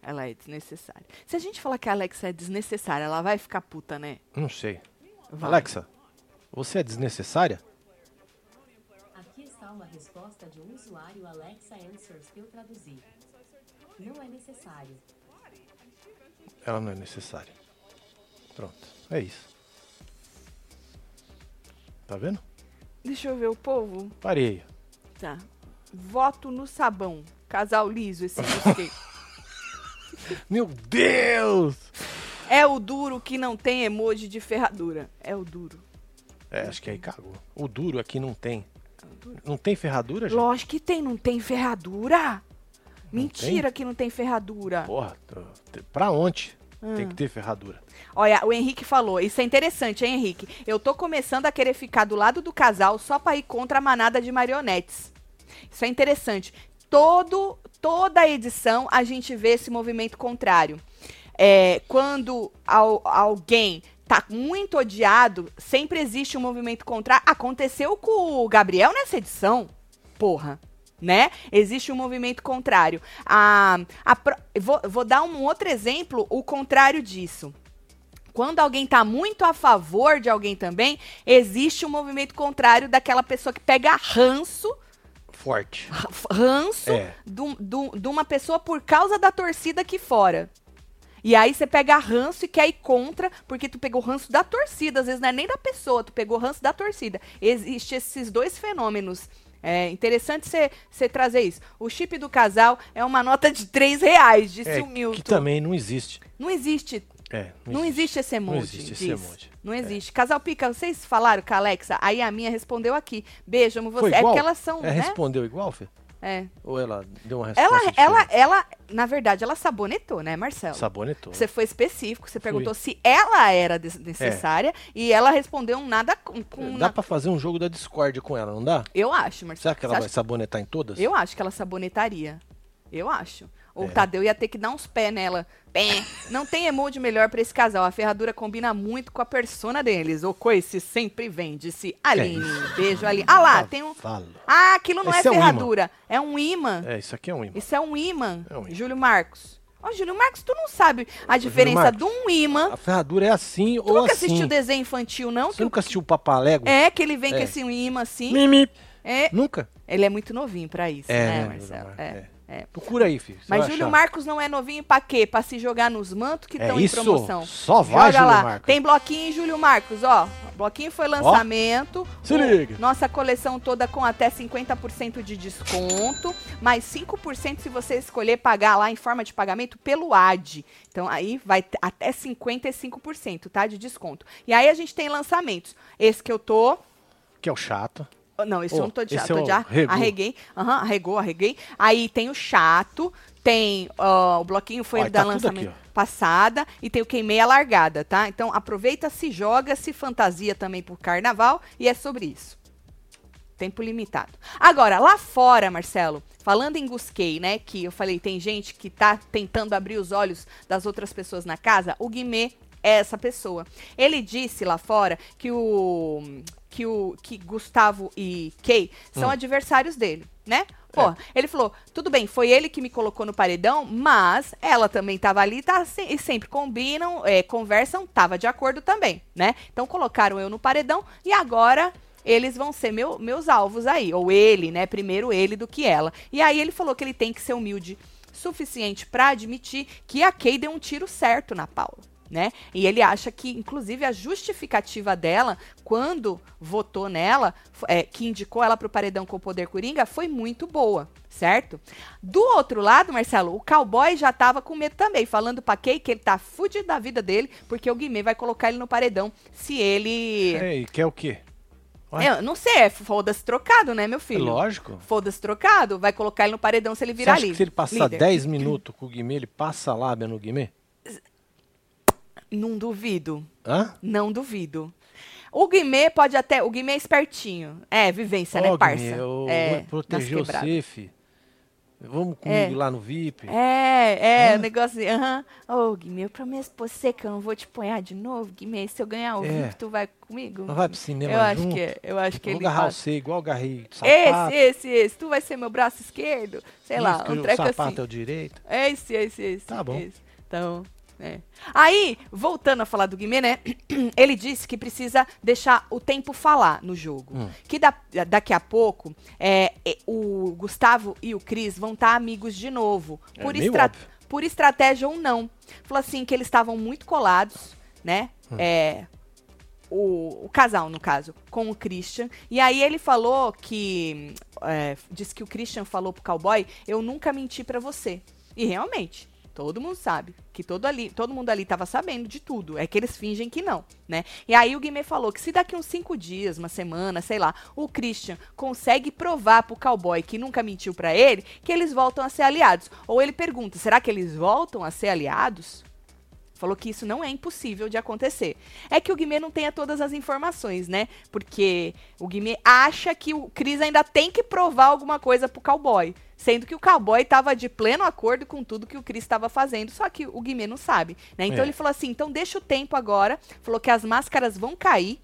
Ela é desnecessária. Se a gente falar que a Alexa é desnecessária, ela vai ficar puta, né? Não sei. Vai. Alexa, você é desnecessária? Aqui está uma resposta de um usuário Alexa Answers que eu traduzi. Não é necessário. Ela não é necessária. Pronto. É isso. Tá vendo? Deixa eu ver o povo. Parei. Tá. Voto no sabão. Casal liso, esse gostei. Meu Deus! é o duro que não tem emoji de ferradura. É o duro. É, acho que aí cagou. O duro aqui não tem. Não tem ferradura, gente? Lógico que tem, não tem ferradura. Mentira que não tem ferradura. Porra, pra onde Ah. tem que ter ferradura? Olha, o Henrique falou, isso é interessante, hein, Henrique? Eu tô começando a querer ficar do lado do casal só pra ir contra a manada de marionetes. Isso é interessante. Todo, toda edição a gente vê esse movimento contrário. É, quando al- alguém tá muito odiado, sempre existe um movimento contrário. Aconteceu com o Gabriel nessa edição. Porra. Né? Existe um movimento contrário. A, a vou, vou dar um outro exemplo, o contrário disso. Quando alguém tá muito a favor de alguém também, existe um movimento contrário daquela pessoa que pega ranço Forte. ranço É. de uma pessoa por causa da torcida aqui fora. E aí você pega ranço e quer ir contra, porque tu pegou ranço da torcida, às vezes não é nem da pessoa, tu pegou ranço da torcida. Existem esses dois fenômenos. É interessante você trazer isso. O chip do casal é uma nota de 3 reais, disse É, o Milton. que também não existe. Não existe É, não existe esse emoji. Não existe esse emoji. Não existe. Casal Pica, vocês falaram com a Alexa? Aí a minha respondeu aqui. Beijo, amo você. É porque elas são, É, né? respondeu igual, Fê? É. Ou ela deu uma resposta Ela, ela, ela, na verdade, ela sabonetou, né, Marcelo? Sabonetou. Você foi específico, você perguntou se ela era desnecessária e ela respondeu um nada com. com É, Dá na- pra fazer um jogo da Discord com ela, não dá? Eu acho, Marcelo. Será que ela Você vai acha- sabonetar em todas? Eu acho que ela sabonetaria. Eu acho. O É. Tadeu ia ter que dar uns pés nela. Pé. Não tem emoji melhor pra esse casal. A ferradura combina muito com a persona deles. O coice sempre vem, disse Aline. Beijo, Aline. Ah lá, tem um. Ah, aquilo não Esse é é ferradura. É um imã. É, isso aqui é um imã. Isso é um imã. É um imã. Júlio Marcos. Ó, Júlio Marcos, tu não sabe a diferença Marcos, de um imã. A ferradura é assim Tu ou nunca assim. assistiu desenho infantil, não? Você Que nunca assistiu o Papalego? É, que ele vem com É. esse imã assim. Mimi. É, Nunca? ele é muito novinho pra isso, É, né, né, Marcelo? Júlio É. É. Procura aí, filho. Mas Júlio achar. Marcos não é novinho pra quê? Pra se jogar nos mantos que É estão em isso. promoção. Só vai, Joga Júlio lá. Marcos. Tem bloquinho em Júlio Marcos, ó. Bloquinho foi lançamento. Se O- liga. Nossa coleção toda com até 50% de desconto, mais 5% se você escolher pagar lá em forma de pagamento pelo AD. Então aí vai até 55%, tá? De desconto. E aí a gente tem lançamentos. Esse que eu tô. Que é o chato. Não, esse Oh, eu não tô de chato, é tô de ar- regou. arreguei. Aham, arregou, arreguei. Aí tem o chato, tem ó, o bloquinho foi Ó, da tá lançamento aqui, passada e tem o queimei a largada, tá? Então aproveita, se joga, se fantasia também pro carnaval e é sobre isso. tempo limitado. Agora, lá fora, Marcelo, falando em Gusquei, né, que eu falei, tem gente que tá tentando abrir os olhos das outras pessoas na casa, o Guimê é essa pessoa. Ele disse lá fora que o que o que Gustavo e Kay são adversários dele, né? Pô, ele falou, tudo bem, foi ele que me colocou no paredão, mas ela também tava ali, tá, e sempre combinam, é, conversam, tava de acordo também, né? Então colocaram eu no paredão e agora eles vão ser meu- meus alvos aí, ou ele, né? Primeiro ele do que ela. E aí ele falou que ele tem que ser humilde suficiente pra admitir que a Kay deu um tiro certo na Paula. Né? E ele acha que, inclusive, a justificativa dela, quando votou nela, é, que indicou ela para o paredão com o poder coringa, foi muito boa, certo? Do outro lado, Marcelo, o cowboy já tava com medo também, falando pra Kay que ele tá fudido da vida dele, porque o Guimê vai colocar ele no paredão se ele. Ei, quer o quê? Eu não sei, é foda-se trocado, né, meu É filho? lógico. Foda-se trocado, vai colocar ele no paredão se ele Você virar acha ali. que se ele passar líder. 10 minutos com o Guimê, ele passa a lábia no Guimê? Não duvido. Hã? Não duvido. O Guimê pode até. O Guimê é espertinho. É, vivência, né, Ó, parça? Guimê, eu é, vou proteger você, fi. Vamos comigo lá no VIP. É, é, o negócio assim, aham. Ô, Guimê, eu prometo pra você que eu não vou te apanhar de novo, Guimê. Se eu ganhar o É. VIP, tu vai comigo? Não vai pro cinema Eu acho junto? que é, eu acho que vou ele agarrar fala, você igual agarrei o Esse, sapato. esse, esse. Tu vai ser meu braço esquerdo? Sei lá, Isso, que um o treco sapato assim. é o direito. Esse, esse, esse. Tá bom. esse. Então, é. Aí, voltando a falar do Guimê, né? Ele disse que precisa deixar o tempo falar no jogo. Hum. Que da- daqui a pouco é, é, o Gustavo e o Cris vão estar amigos de novo. É Por, estra- por estratégia ou não. Falou assim que eles estavam muito colados, né? Hum. É, o, o casal, no caso, com o Christian. E aí ele falou que. É, disse que o Christian falou pro cowboy: Eu nunca menti pra você. E realmente. Todo mundo sabe que todo, ali, todo mundo ali tava sabendo de tudo. É que eles fingem que não, né? E aí o Guimê falou que se daqui uns cinco dias, uma semana, sei lá, o Christian consegue provar pro cowboy que nunca mentiu pra ele, que eles voltam a ser aliados. Ou ele pergunta: será que eles voltam a ser aliados? Falou que isso não é impossível de acontecer. É que o Guimê não tenha todas as informações, né? Porque o Guimê acha que o Cris ainda tem que provar alguma coisa pro cowboy. Sendo que o cowboy estava de pleno acordo com tudo que o Cris estava fazendo, só que o Guimê não sabe, né? Então É. ele falou assim: então deixa o tempo agora. Falou que as máscaras vão cair.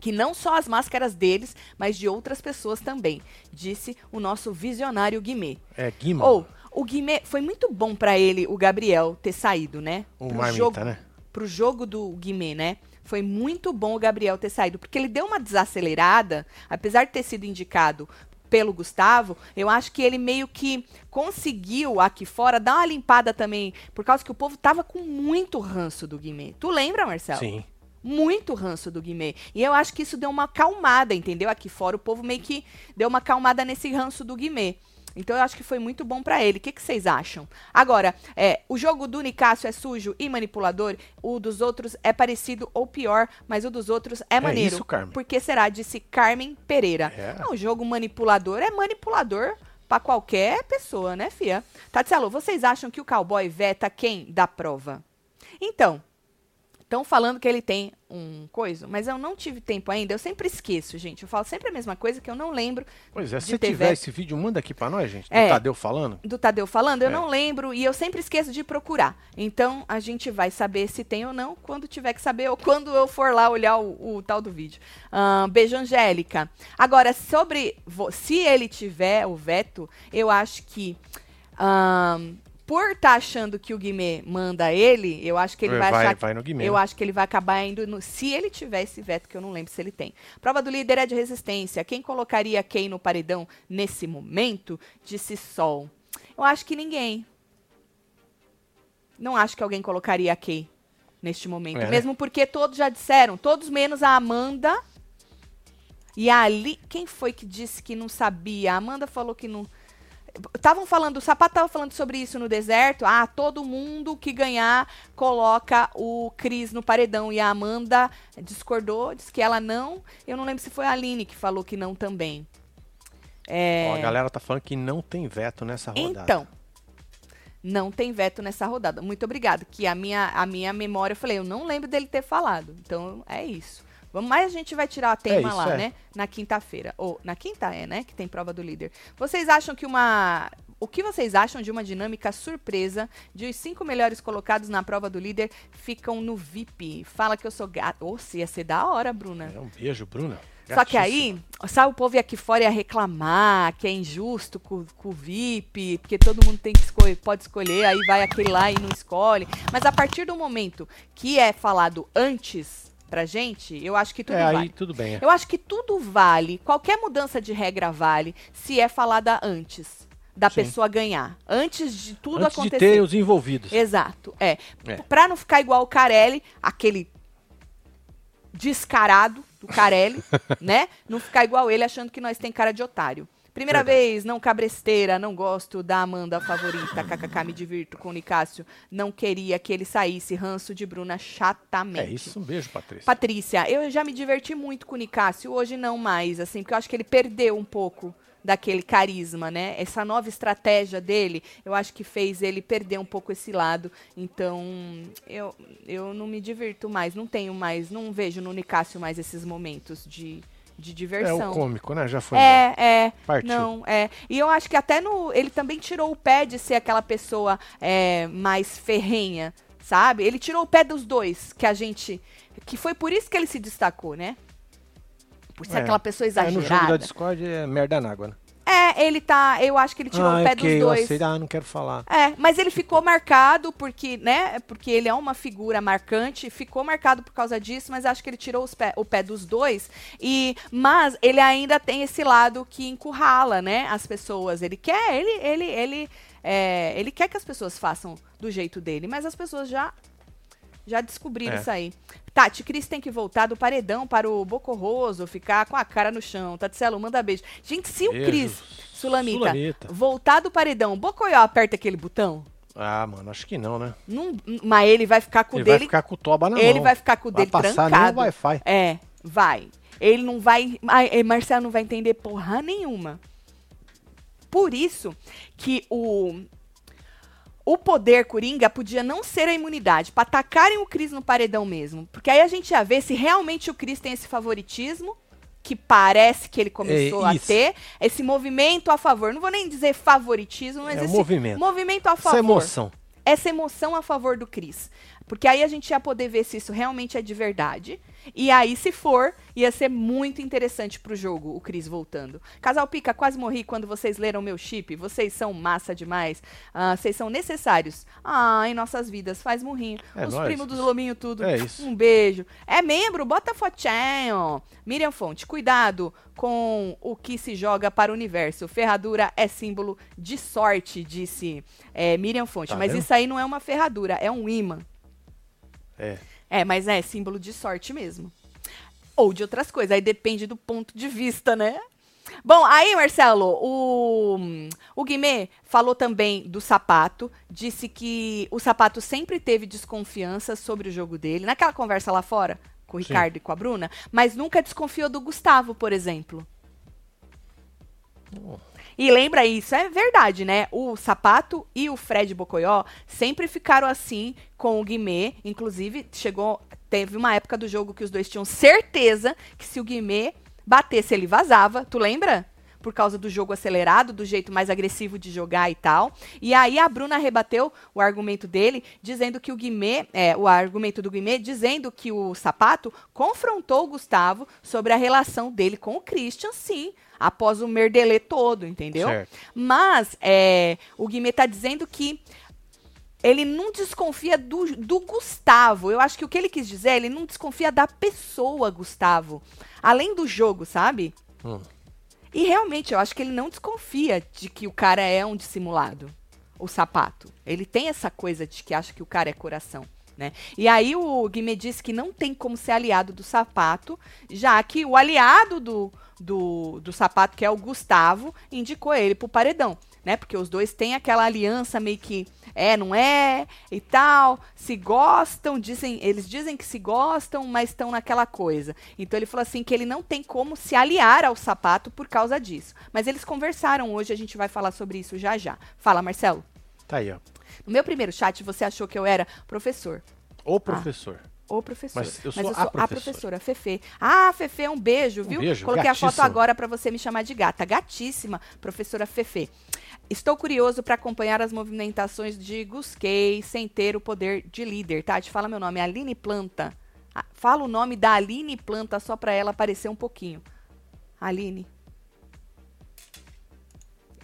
Que não só as máscaras deles, mas de outras pessoas também, disse o nosso visionário Guimê. É Guima. Ou, o Guimê, foi muito bom pra ele, o Gabriel, ter saído, né? o Pro Marmita, jogo, né? pro jogo do Guimê, né? Foi muito bom o Gabriel ter saído, porque ele deu uma desacelerada, apesar de ter sido indicado pelo Gustavo, eu acho que ele meio que conseguiu aqui fora dar uma limpada também, por causa que o povo tava com muito ranço do Guimê. Tu lembra, Marcelo? Sim. muito ranço do Guimê. E eu acho que isso deu uma acalmada, entendeu? Aqui fora o povo meio que deu uma acalmada nesse ranço do Guimê. Então eu acho que foi muito bom pra ele. O que, que vocês acham? Agora, é, o jogo do Nicásio é sujo e manipulador, o dos outros é parecido ou pior, mas o dos outros é maneiro. isso, Carmen. Por que será? Disse Carmen Pereira. É. Não, o jogo manipulador é manipulador pra qualquer pessoa, né, fia? Tatselo, vocês acham que o cowboy veta quem da prova? Então, Estão falando que ele tem um coisa, mas eu não tive tempo ainda. Eu sempre esqueço, gente. Eu falo sempre a mesma coisa que eu não lembro Pois é, se ter tiver esse vídeo, manda aqui pra nós, gente. Do É. Tadeu falando. do Tadeu falando. Eu É. não lembro e eu sempre esqueço de procurar. Então a gente vai saber se tem ou não quando tiver que saber ou quando eu for lá olhar o, o tal do vídeo. Ahn, beijo, Angélica. Agora, sobre se ele tiver o veto, eu acho que. ahn, por estar achando que o Guimê manda ele, eu acho que ele vai, vai, achar vai. Eu acho que ele vai acabar indo no. Se ele tiver esse veto, que eu não lembro se ele tem. Prova do líder é de resistência. Quem colocaria quem no paredão nesse momento? Disse Sol. Eu acho que ninguém. Não acho que alguém colocaria Kay neste momento. É, né? Mesmo porque todos já disseram, todos menos a Amanda. E a Ali. Quem foi que disse que não sabia? A Amanda falou que não. Estavam falando, o Sapato tava falando sobre isso no deserto. Ah, todo mundo que ganhar coloca o Cris no paredão. E a Amanda discordou, disse que ela não. Eu não lembro se foi a Aline que falou que não também. É, Ó, a galera tá falando que não tem veto nessa rodada. então, não tem veto nessa rodada. Muito obrigada. Que a minha, a minha memória, eu falei, eu não lembro dele ter falado. Então, é isso. Vamos, mas a gente vai tirar a tema isso, lá, é. né? Na quinta-feira. Ou na quinta é, né? Que tem prova do líder. Vocês acham que uma. O que vocês acham de uma dinâmica surpresa de os cinco melhores colocados na prova do líder ficam no VIP? Fala que eu sou gato. Ô, se ia ser da hora, Bruna. É um beijo, Bruna. Só que aí, sabe, o povo ia aqui fora ia reclamar que é injusto com, com o VIP, porque todo mundo tem que escolher, pode escolher, aí vai aquele lá e não escolhe. Mas a partir do momento que é falado antes pra gente, eu acho que tudo É, aí vale. tudo bem. é. Eu acho que tudo vale, qualquer mudança de regra vale, se é falada antes da Sim. pessoa ganhar. Antes de tudo Antes de acontecer. ter os envolvidos. Exato, é. É. Pra não ficar igual o Carelli, aquele descarado do Carelli, né? Não ficar igual ele achando que nós tem cara de otário. Primeira Verdade. vez, não cabresteira, não gosto da Amanda favorita, kkk, me divirto com o Nicásio. Não queria que ele saísse, ranço de Bruna É chatamente. isso, um beijo, Patrícia. Patrícia, eu já me diverti muito com o Nicásio, hoje não mais, assim, porque eu acho que ele perdeu um pouco daquele carisma, né? Essa nova estratégia dele, eu acho que fez ele perder um pouco esse lado. Então, eu, eu não me divirto mais, não tenho mais, não vejo no Nicásio mais esses momentos de, de é diversão. o cômico, né? Já foi. embora. É, é. Partiu. Não, é. E eu acho que até no. Ele também tirou o pé de ser aquela pessoa é, mais ferrenha, sabe? Ele tirou o pé dos dois, que a gente. Que foi por isso que ele se destacou, né? Por ser É. aquela pessoa É, no jogo da exagerada. Discord é merda na água, né? É, ele tá. Eu acho que ele tirou ah, o pé ok, dos eu dois. aceito. Ah, não quero falar. É, mas ele ficou marcado porque, né? Porque ele é uma figura marcante, ficou marcado por causa disso, mas acho que ele tirou os pé- o pé dos dois. E, mas ele ainda tem esse lado que encurrala, né? As pessoas. Ele quer, ele, ele, ele, é, ele quer que as pessoas façam do jeito dele, mas as pessoas já já descobriram É. isso aí. Tati, Cris tem que voltar do paredão para o Bocorroso, ficar com a cara no chão. Tatselo, manda beijo. Gente, se o Cris Sulamita, Sulamita. voltar do paredão, o Bocoió aperta aquele botão? Ah, mano, acho que não, né? Não, mas ele vai ficar com o Ele vai dele. ficar com o toba na ele mão. vai ficar com o Vai dele passar nem o trancado. Wi-Fi. É, vai. Ele não vai. Ai, eh, Marcelo não vai entender porra nenhuma. Por isso que o. O poder Coringa podia não ser a imunidade, pra atacarem o Cris no paredão mesmo. Porque aí a gente ia ver se realmente o Cris tem esse favoritismo, que parece que ele começou É, a ter, esse movimento a favor. Não vou nem dizer favoritismo, mas É esse movimento. movimento a favor Essa emoção. essa emoção a favor do Cris. Porque aí a gente ia poder ver se isso realmente é de verdade. E aí, se for, ia ser muito interessante pro jogo, o Cris voltando. Casal Pica, quase morri quando vocês leram meu chip. Vocês são massa demais. Ah, vocês são necessários. Ah, em nossas vidas. Faz murrinho. É Os primos do Lominho tudo. É isso. Um beijo. É membro? Bota fotinho. Miriam Fonte, cuidado com o que se joga para o universo. Ferradura é símbolo de sorte, disse é, Miriam Fonte. Tá Mas isso aí não é uma ferradura, é um imã. É. É, mas é símbolo de sorte mesmo. Ou de outras coisas, aí depende do ponto de vista, né? Bom, aí, Marcelo, o, o Guimê falou também do sapato, disse que o sapato sempre teve desconfiança sobre o jogo dele, naquela conversa lá fora, com o Sim. Ricardo e com a Bruna, mas nunca desconfiou do Gustavo, por exemplo. E lembra isso, é verdade, né? O Sapato e o Fred Bocoió sempre ficaram assim com o Guimê. Inclusive, chegou. Teve uma época do jogo que os dois tinham certeza que se o Guimê batesse, ele vazava. Tu lembra? Por causa do jogo acelerado, do jeito mais agressivo de jogar e tal. E aí a Bruna rebateu o argumento dele, dizendo que o Guimê, é, o argumento do Guimê, dizendo que o Sapato confrontou o Gustavo sobre a relação dele com o Christian, sim, após o merdelê todo, entendeu? Certo. Mas é, o Guimê tá dizendo que ele não desconfia do, do Gustavo. Eu acho que o que ele quis dizer, ele não desconfia da pessoa Gustavo. Além do jogo, sabe? Hum. E realmente, eu acho que ele não desconfia de que o cara é um dissimulado. O sapato. Ele tem essa coisa de que acha que o cara é coração. Né? E aí o Guimê disse que não tem como ser aliado do sapato, já que o aliado do, do, do sapato, que é o Gustavo, indicou ele pro paredão. Né? Porque os dois têm aquela aliança meio que é, não é, e tal, se gostam, dizem, eles dizem que se gostam, mas estão naquela coisa. Então ele falou assim que ele não tem como se aliar ao sapato por causa disso. Mas eles conversaram hoje, a gente vai falar sobre isso já já. Fala, Marcelo. Tá aí, ó. No meu primeiro chat, você achou que eu era professor. O professor. o professor. Mas eu sou eu a sou a professora. professora, Fefe. Ah, Fefe, um beijo, viu? beijo, Coloquei a foto gatíssima. agora pra você me chamar de gata. Gatíssima, professora Fefe. Estou curioso pra acompanhar as movimentações de Gusquei sem ter o poder de líder. Tati, fala meu nome, Aline Planta. Ah, Fala o nome da Aline Planta só pra ela aparecer um pouquinho. Aline.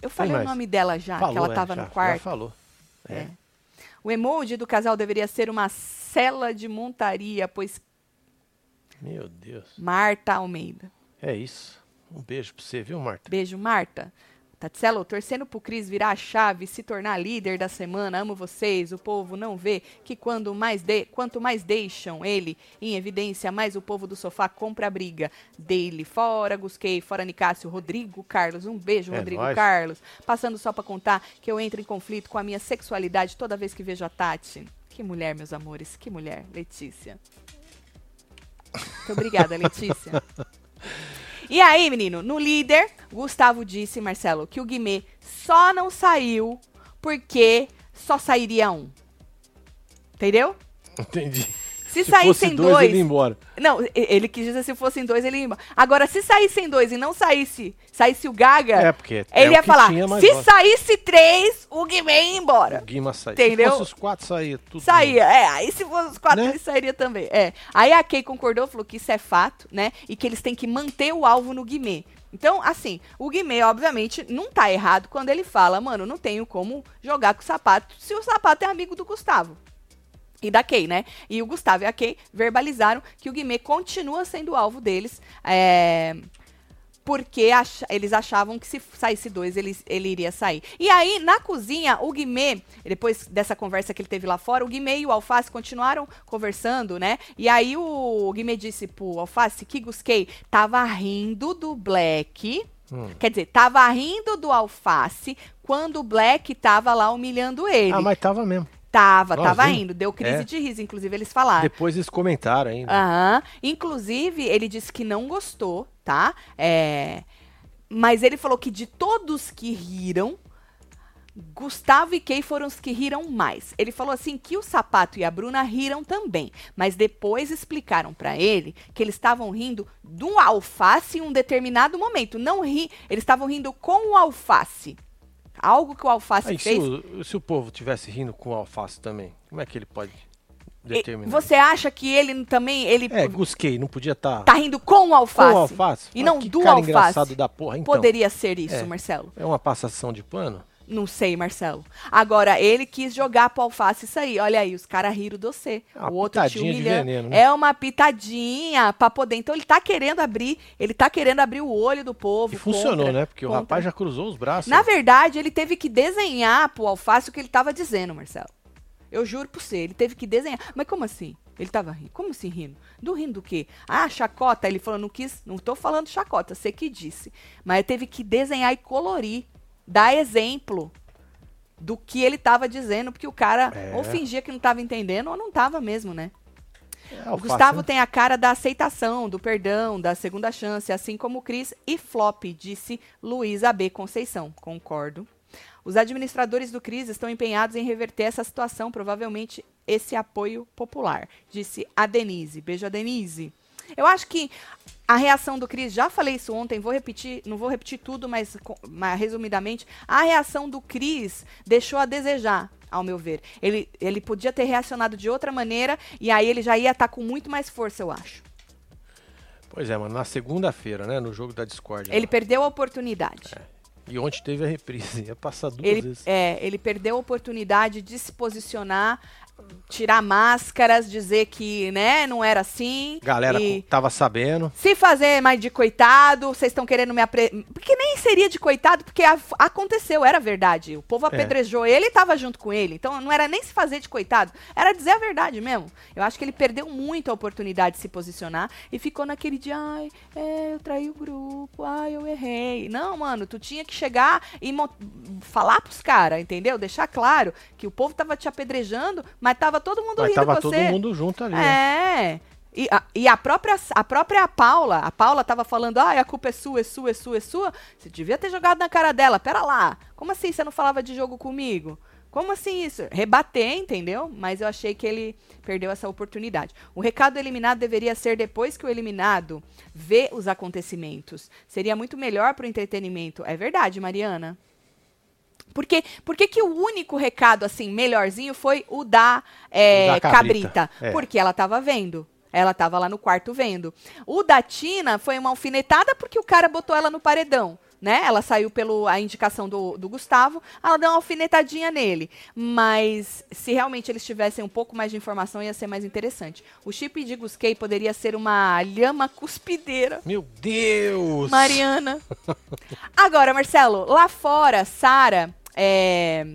Eu falei o nome dela já, falou, que ela é, tava já, no quarto. Já falou. É. É. O emoji do casal deveria ser uma cela de montaria, pois Meu Deus. Marta Almeida. É isso. Um beijo pra você, viu, Marta? Beijo, Marta. Tatselo, torcendo pro Cris virar a chave e se tornar líder da semana. Amo vocês. O povo não vê que quando mais de- quanto mais deixam ele em evidência, mais o povo do sofá compra a briga. Dele fora, Gusquei, fora Nicásio, Rodrigo Carlos. Um beijo, É Rodrigo nóis. Carlos. Passando só pra contar que eu entro em conflito com a minha sexualidade toda vez que vejo a Tati. Que mulher, meus amores. Que mulher. Letícia. Muito obrigada, Letícia. E aí, menino, no líder, Gustavo disse, Marcelo, que o Guimê só não saiu porque só sairia um. Entendeu? Entendi. Se, Se saíssem dois. dois, ele ia embora. Não, ele quis dizer se fossem dois, ele ia embora. Agora, se saíssem dois e não saísse, saísse o Gaga, É, porque é ele o ia falar: tinha se votos. saísse três, o Guimê ia embora. O Guima saiu. Entendeu? Se fosse os quatro, saía tudo. Saía, é. Aí se fosse os quatro, Né? ele sairia também. É. Aí a Kay concordou, falou que isso é fato, né? E que eles têm que manter o alvo no Guimê. Então, assim, o Guimê, obviamente, não tá errado quando ele fala, mano, não tenho como jogar com o sapato se o sapato é amigo do Gustavo. E da Kay, né? E o Gustavo e a Kay verbalizaram que o Guimê continua sendo o alvo deles. É, porque ach- eles achavam que se saísse dois, ele, ele iria sair. E aí, na cozinha, o Guimê, depois dessa conversa que ele teve lá fora, o Guimê e o Alface continuaram conversando, né? E aí o Guimê disse pro Alface que Gusquei tava rindo do Black. Hum. Quer dizer, tava rindo do Alface quando o Black tava lá humilhando ele. Ah, mas tava mesmo. Tava, Nós tava indo. Deu crise É. de riso, inclusive eles falaram. Depois eles comentaram ainda. Aham. Inclusive, ele disse que não gostou, tá? É, Mas ele falou que de todos que riram, Gustavo e Kay foram os que riram mais. Ele falou assim que o Sapato e a Bruna riram também, mas depois explicaram pra ele que eles estavam rindo do alface em um determinado momento. Não ri, eles estavam rindo com o alface. Algo que o alface Aí, se, fez. o, se o povo tivesse rindo com o alface também, como é que ele pode determinar? Você acha que ele também ele É, Gusquei, não podia estar tá rindo com o alface? com o alface? E Mas não que do cara alface. engraçado da porra. Então, Poderia ser isso, É. Marcelo. é uma passação de pano? Não sei, Marcelo. Agora, ele quis jogar pro alface isso aí. Olha aí, os caras riram do você. É o outro te humilhando. veneno, né? É uma pitadinha pra poder. Então, ele tá querendo abrir, ele tá querendo abrir o olho do povo. E funcionou, contra- né? Porque o contra- rapaz já cruzou os braços. Na verdade, ele teve que desenhar pro alface o que ele tava dizendo, Marcelo. Eu juro por você, ele teve que desenhar. Mas como assim? Ele tava rindo. Como assim rindo? Do rindo do quê? Ah, chacota. Ele falou, não quis. Não tô falando chacota, você que disse. Mas teve que desenhar e colorir. Dar exemplo do que ele tava dizendo, porque o cara É. ou fingia que não tava entendendo ou não tava mesmo, né? É, O alface, Gustavo né? tem a cara da aceitação, do perdão, da segunda chance, assim como o Cris e Flop, disse Luísa B. Conceição. Concordo. Os administradores do Cris estão empenhados em reverter essa situação, provavelmente esse apoio popular, disse a Denise. Beijo a Denise. Eu acho que a reação do Cris, já falei isso ontem, vou repetir, não vou repetir tudo, mas, mas resumidamente, a reação do Cris deixou a desejar, ao meu ver. Ele, ele podia ter reacionado de outra maneira e aí ele já ia estar com muito mais força, eu acho. Pois é, mano, na segunda-feira, né? No jogo da Discord. Ele perdeu a oportunidade. E ontem teve a reprise. Ia passar duas Ele, vezes. é, ele perdeu a oportunidade de se posicionar, tirar máscaras, dizer que, né, não era assim. Galera e- tava sabendo. Se fazer mais de coitado, vocês estão querendo me apre... Porque nem seria de coitado, porque a- aconteceu, era verdade. O povo apedrejou ele e tava junto com ele. Então não era nem se fazer de coitado, era dizer a verdade mesmo. Eu acho que ele perdeu muito a oportunidade de se posicionar e ficou naquele de, ai, é, eu traí o grupo, ai, eu errei. Não, mano, tu tinha que chegar e mo- falar pros caras, entendeu? Deixar claro que o povo tava te apedrejando, mas tava todo mundo Mas rindo tava todo mundo junto ali. É. E a, e a própria a própria Paula, a Paula tava falando, ah, a culpa é sua, é sua, é sua, é sua. Você devia ter jogado na cara dela. Pera lá. Como assim você não falava de jogo comigo? Como assim isso? Rebater, entendeu? Mas eu achei que ele perdeu essa oportunidade. O recado do eliminado deveria ser depois que o eliminado vê os acontecimentos. Seria muito melhor para o entretenimento. É verdade, Mariana. Porque, por que, o único recado, assim, melhorzinho foi o da, é, O da cabrita? cabrita, é. Porque ela tava vendo. Ela tava lá no quarto vendo. O da Tina foi uma alfinetada porque o cara botou ela no paredão. Né? Ela saiu pela indicação do, do Gustavo, ela deu uma alfinetadinha nele. Mas se realmente eles tivessem um pouco mais de informação, ia ser mais interessante. O chip de Gusquei poderia ser uma lhama cuspideira. Meu Deus! Mariana. Agora, Marcelo, lá fora, Sara, é,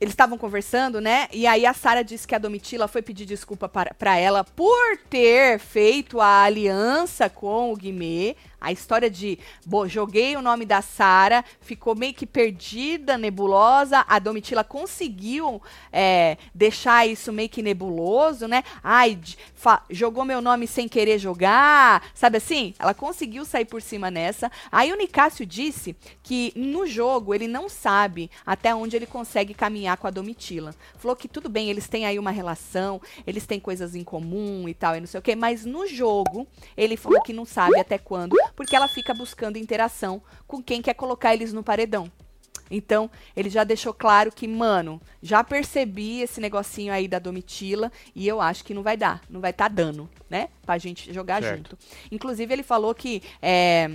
eles estavam conversando, né? E aí a Sara disse que a Domitila foi pedir desculpa para, ela por ter feito a aliança com o Guimê. A história de bo, joguei o nome da Sara, ficou meio que perdida, nebulosa. A Domitila conseguiu é, deixar isso meio que nebuloso, né? Ai, jogou meu nome sem querer jogar, sabe assim? Ela conseguiu sair por cima nessa. Aí o Nicásio disse que no jogo ele não sabe até onde ele consegue caminhar com a Domitila. Falou que tudo bem, eles têm aí uma relação, eles têm coisas em comum e tal, e não sei o quê, mas no jogo ele falou que não sabe até quando, porque ela fica buscando interação com quem quer colocar eles no paredão. Então, ele já deixou claro que, mano, já percebi esse negocinho aí da Domitila e eu acho que não vai dar, não vai estar dando, né? Pra gente jogar Certo. junto. Inclusive, ele falou que é,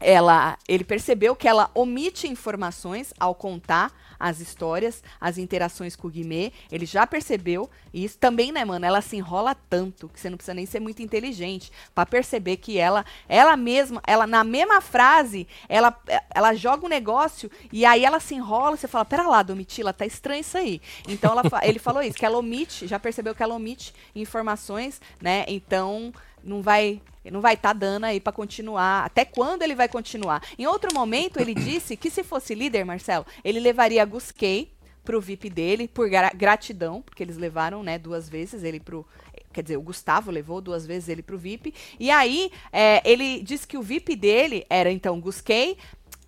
ela, ele percebeu que ela omite informações ao contar as histórias, as interações com o Guimê. Ele já percebeu isso também, né, mano? Ela se enrola tanto que você não precisa nem ser muito inteligente pra perceber que ela, ela mesma, ela na mesma frase, ela, ela joga um negócio e aí ela se enrola. Você fala, pera lá, Domitila, tá estranho isso aí. Então ela, ele falou isso, que ela omite, já percebeu que ela omite informações, né? Então não vai não vai estar dando aí pra continuar. Até quando ele vai continuar? Em outro momento, ele disse que se fosse líder, Marcelo, ele levaria a Gusquei pro VIP dele por gra- gratidão, porque eles levaram, né, duas vezes ele pro Quer dizer, o Gustavo levou duas vezes ele pro VIP. E aí, é, ele disse que o VIP dele era, então, Gusquei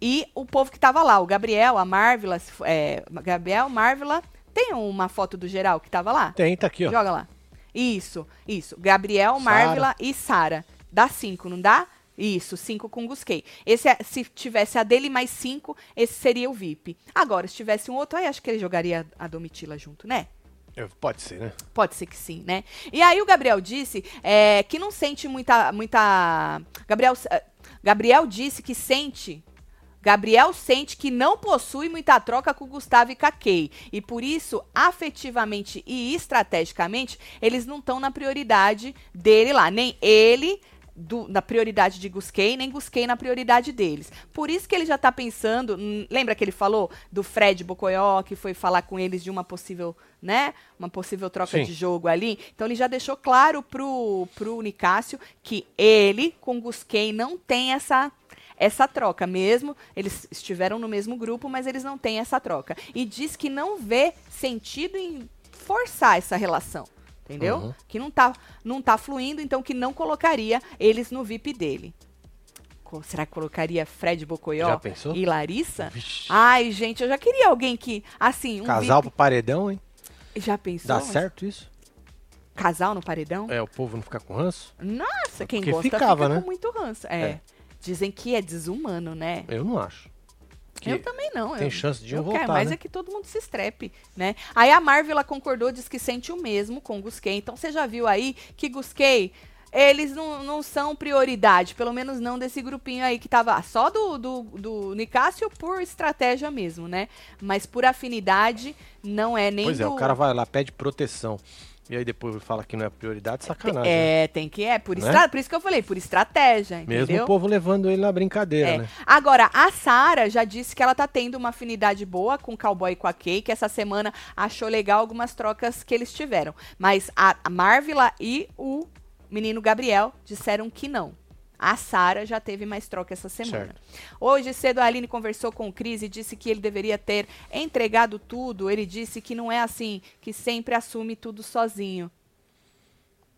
e o povo que tava lá. O Gabriel, a Marvila, é, Gabriel, Marvila. Tem uma foto do geral que tava lá? Tem, tá aqui, ó. Joga lá. Isso, isso. Gabriel. Marvila e Sara. Dá cinco, não dá? Isso, cinco com Gusquei. Esse, é- se tivesse a dele mais cinco, esse seria o VIP. Agora, se tivesse um outro, aí acho que ele jogaria a Domitila junto, né? Pode ser, né? Pode ser que sim, né? E aí o Gabriel disse é, que não sente muita. muita Gabriel, eh, Gabriel disse que sente. Gabriel sente que não possui muita troca com Gustavo e Caquei. E por isso, afetivamente e estrategicamente, eles não estão na prioridade dele lá. Nem ele do- na prioridade de Gusquei, nem Gusquei na prioridade deles. Por isso que ele já tá pensando, hum, lembra que ele falou do Fred Bocoió, que foi falar com eles de uma possível, né, uma possível troca Sim. de jogo ali? Então ele já deixou claro pro, pro Nicásio que ele com Gusquei não tem essa essa troca mesmo, eles estiveram no mesmo grupo, mas eles não têm essa troca. E diz que não vê sentido em forçar essa relação. Entendeu? Uhum. Que não tá, não tá fluindo, então que não colocaria eles no VIP dele. Será que colocaria Fred pensou? e Larissa? Vixe. Ai, gente, eu já queria alguém que, assim, um Casal VIP... pro paredão, hein? Já pensou? Dá Mas- certo isso? Casal no paredão? É, o povo não ficar com ranço? Nossa, quem Porque gosta ficava, fica né? com muito ranço. É. É. Dizem que é desumano, né? Eu não acho. Que Eu também não. tem eu, chance de eu voltar, quero mais né? é que todo mundo se estrepe, né? Aí a Marvel ela concordou, diz que sente o mesmo com o Gusquei. Então você já viu aí que Gusquei, eles não, não são prioridade, pelo menos não desse grupinho aí que tava só do, do, do Nicásio por estratégia mesmo, né? Mas por afinidade, não é nem Pois é, do... o cara vai lá, pede proteção. E aí depois fala que não é prioridade, sacanagem. né? É, tem que é, por, Né? estra... por isso que eu falei, por estratégia, Mesmo entendeu? o povo levando ele na brincadeira, É. né? Agora, a Sara já disse que ela tá tendo uma afinidade boa com o Cowboy e com a Kay, que essa semana achou legal algumas trocas que eles tiveram. Mas a, a Marvila e o menino Gabriel disseram que não. A Sara já teve mais troca essa semana. Certo. Hoje cedo a Aline conversou com o Cris e disse que ele deveria ter entregado tudo. Ele disse que não é assim, que sempre assume tudo sozinho.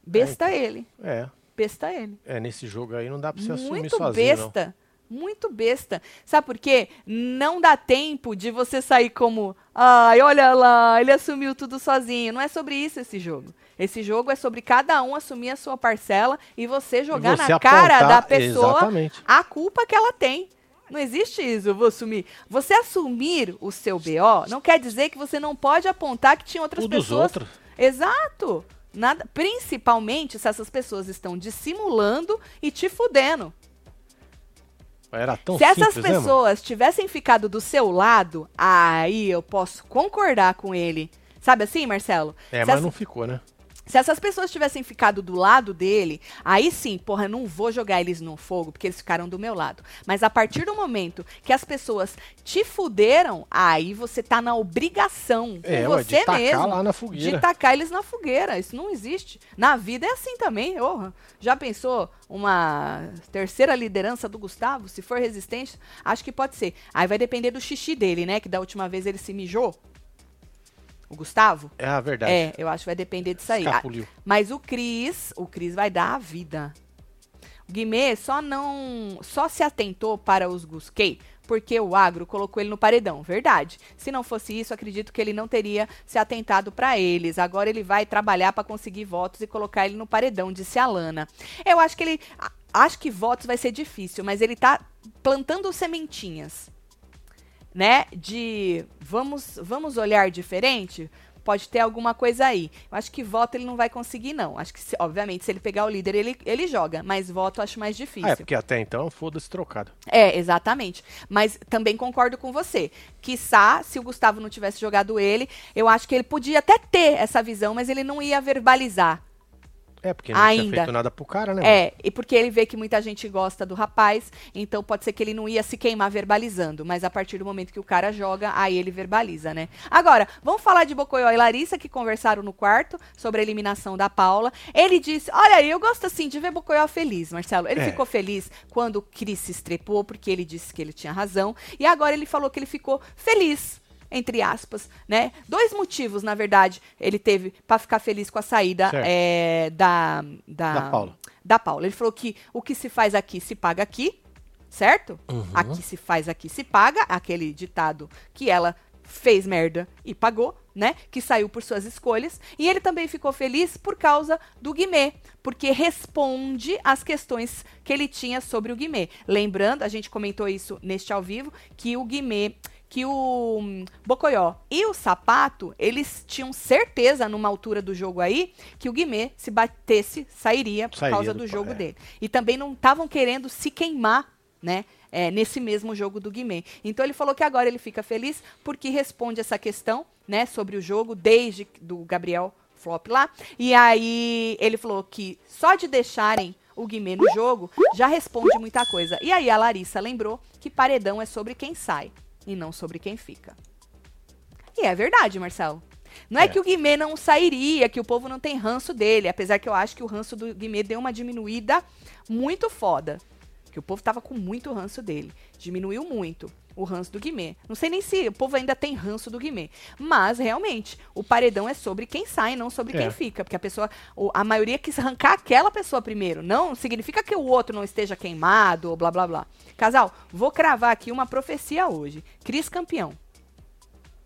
Besta ele, É, besta ele. é, nesse jogo aí não dá pra você assumir Muito sozinho, não. Muito besta. Sabe por quê? Não dá tempo de você sair como. Ai, olha lá, ele assumiu tudo sozinho. Não é sobre isso esse jogo. Esse jogo é sobre cada um assumir a sua parcela e você jogar E você na cara apontar- da pessoa Exatamente. a culpa que ela tem. Não existe isso, eu vou assumir. Você assumir o seu BO não quer dizer que você não pode apontar que tinha outras O dos pessoas. outros. Exato. Nada, principalmente se essas pessoas estão dissimulando e te fudendo. Era tão Se essas simples, né, mano? pessoas tivessem ficado do seu lado, aí eu posso concordar com ele. Sabe assim, Marcelo? É, se, mas essa- não ficou, né? Se essas pessoas tivessem ficado do lado dele, aí sim, porra, eu não vou jogar eles no fogo, porque eles ficaram do meu lado. Mas a partir do momento que as pessoas te fuderam, aí você tá na obrigação com É, ué, de você tacar mesmo lá na de fogueira. tacar eles na fogueira. Isso não existe. Na vida é assim também. Orra. Já pensou uma terceira liderança do Gustavo? Se for resistente, acho que pode ser. Aí vai depender do xixi dele, né? Que da última vez ele se mijou. O Gustavo? É a verdade. É, eu acho que vai depender disso aí. Ah, Escapuliu. Mas o Cris, o Cris vai dar a vida. O Guimê só não. Só se atentou para os Gusquei porque o agro colocou ele no paredão. Verdade. Se não fosse isso, acredito que ele não teria se atentado para eles. Agora ele vai trabalhar para conseguir votos e colocar ele no paredão, disse a Lana. Eu acho que ele. Acho que votos vai ser difícil, mas ele tá plantando sementinhas né, de vamos, vamos olhar diferente, pode ter alguma coisa aí. Eu acho que voto ele não vai conseguir, não. Acho que, se- obviamente, se ele pegar o líder, ele, ele joga, mas voto eu acho mais difícil. Ah, é, porque até então, foda-se trocado. É, exatamente. Mas também concordo com você. Quiçá, se o Gustavo não tivesse jogado ele, eu acho que ele podia até ter essa visão, mas ele não ia verbalizar. É, porque não tinha Ainda. feito nada pro cara, né? É, e porque ele vê que muita gente gosta do rapaz, então pode ser que ele não ia se queimar verbalizando, mas a partir do momento que o cara joga, aí ele verbaliza, né? Agora, vamos falar de Bocoió e Larissa, que conversaram no quarto sobre a eliminação da Paula. Ele disse, olha aí, eu gosto assim de ver Bocoió feliz, Marcelo. Ele É. ficou feliz quando o Cris se estrepou, porque ele disse que ele tinha razão, e agora ele falou que ele ficou feliz entre aspas, né? Dois motivos, na verdade, ele teve pra ficar feliz com a saída é, da, da, Da Paula. da Paula. Ele falou que o que se faz aqui se paga aqui, certo? Uhum. Aqui se faz, aqui se paga. Aquele ditado que ela fez merda e pagou, né? Que saiu por suas escolhas. E ele também ficou feliz por causa do Guimê, porque responde às questões que ele tinha sobre o Guimê. Lembrando, a gente comentou isso neste ao vivo, que o Guimê que o Bocoió e o Sapato, eles tinham certeza numa altura do jogo aí que o Guimê, se batesse, sairia por Sairia causa do do jogo é. dele. E também não estavam querendo se queimar, né? é, nesse mesmo jogo do Guimê. Então ele falou que agora ele fica feliz porque responde essa questão, né, sobre o jogo desde do Gabriel Flop lá. E aí ele falou que só de deixarem o Guimê no jogo já responde muita coisa. E aí a Larissa lembrou que paredão é sobre quem sai e não sobre quem fica. E é verdade, Marcelo. Não é, É. que o Guimê não sairia, que o povo não tem ranço dele, apesar que eu acho que o ranço do Guimê deu uma diminuída muito foda. Que o povo tava com muito ranço dele. Diminuiu muito o ranço do Guimê. Não sei nem se o povo ainda tem ranço do Guimê. Mas, realmente, o paredão é sobre quem sai, não sobre É. quem fica. Porque a pessoa, a maioria quis arrancar aquela pessoa primeiro. Não significa que o outro não esteja queimado ou blá blá blá. Casal, vou cravar aqui uma profecia hoje. Cris campeão.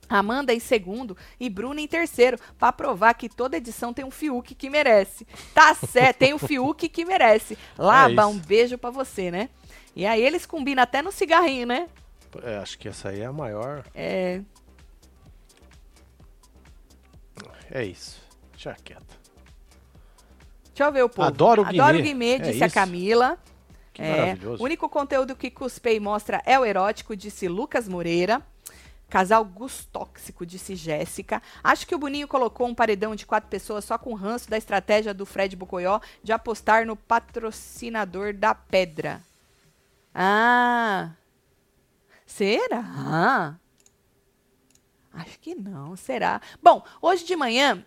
Amanda em segundo e Bruna em terceiro, pra provar que toda edição tem um Fiuk que merece. Tá certo, tem o Fiuk que merece. Laba, É um beijo pra você, né? E aí eles combinam até no cigarrinho, né? É, acho que essa aí é a maior. É. É isso. Deixa quieto. Deixa eu ver o povo. Adoro o Adoro o Guimê. Guimê, É disse a isso. Camila. Que É, maravilhoso. O único conteúdo que Cuspei mostra é o erótico, disse Lucas Moreira. Casal gustóxico, disse Jéssica. Acho que o Boninho colocou um paredão de quatro pessoas só com ranço da estratégia do Fred Bocoió de apostar no patrocinador da pedra. Ah. Será? Acho que não, será? Bom, hoje de manhã,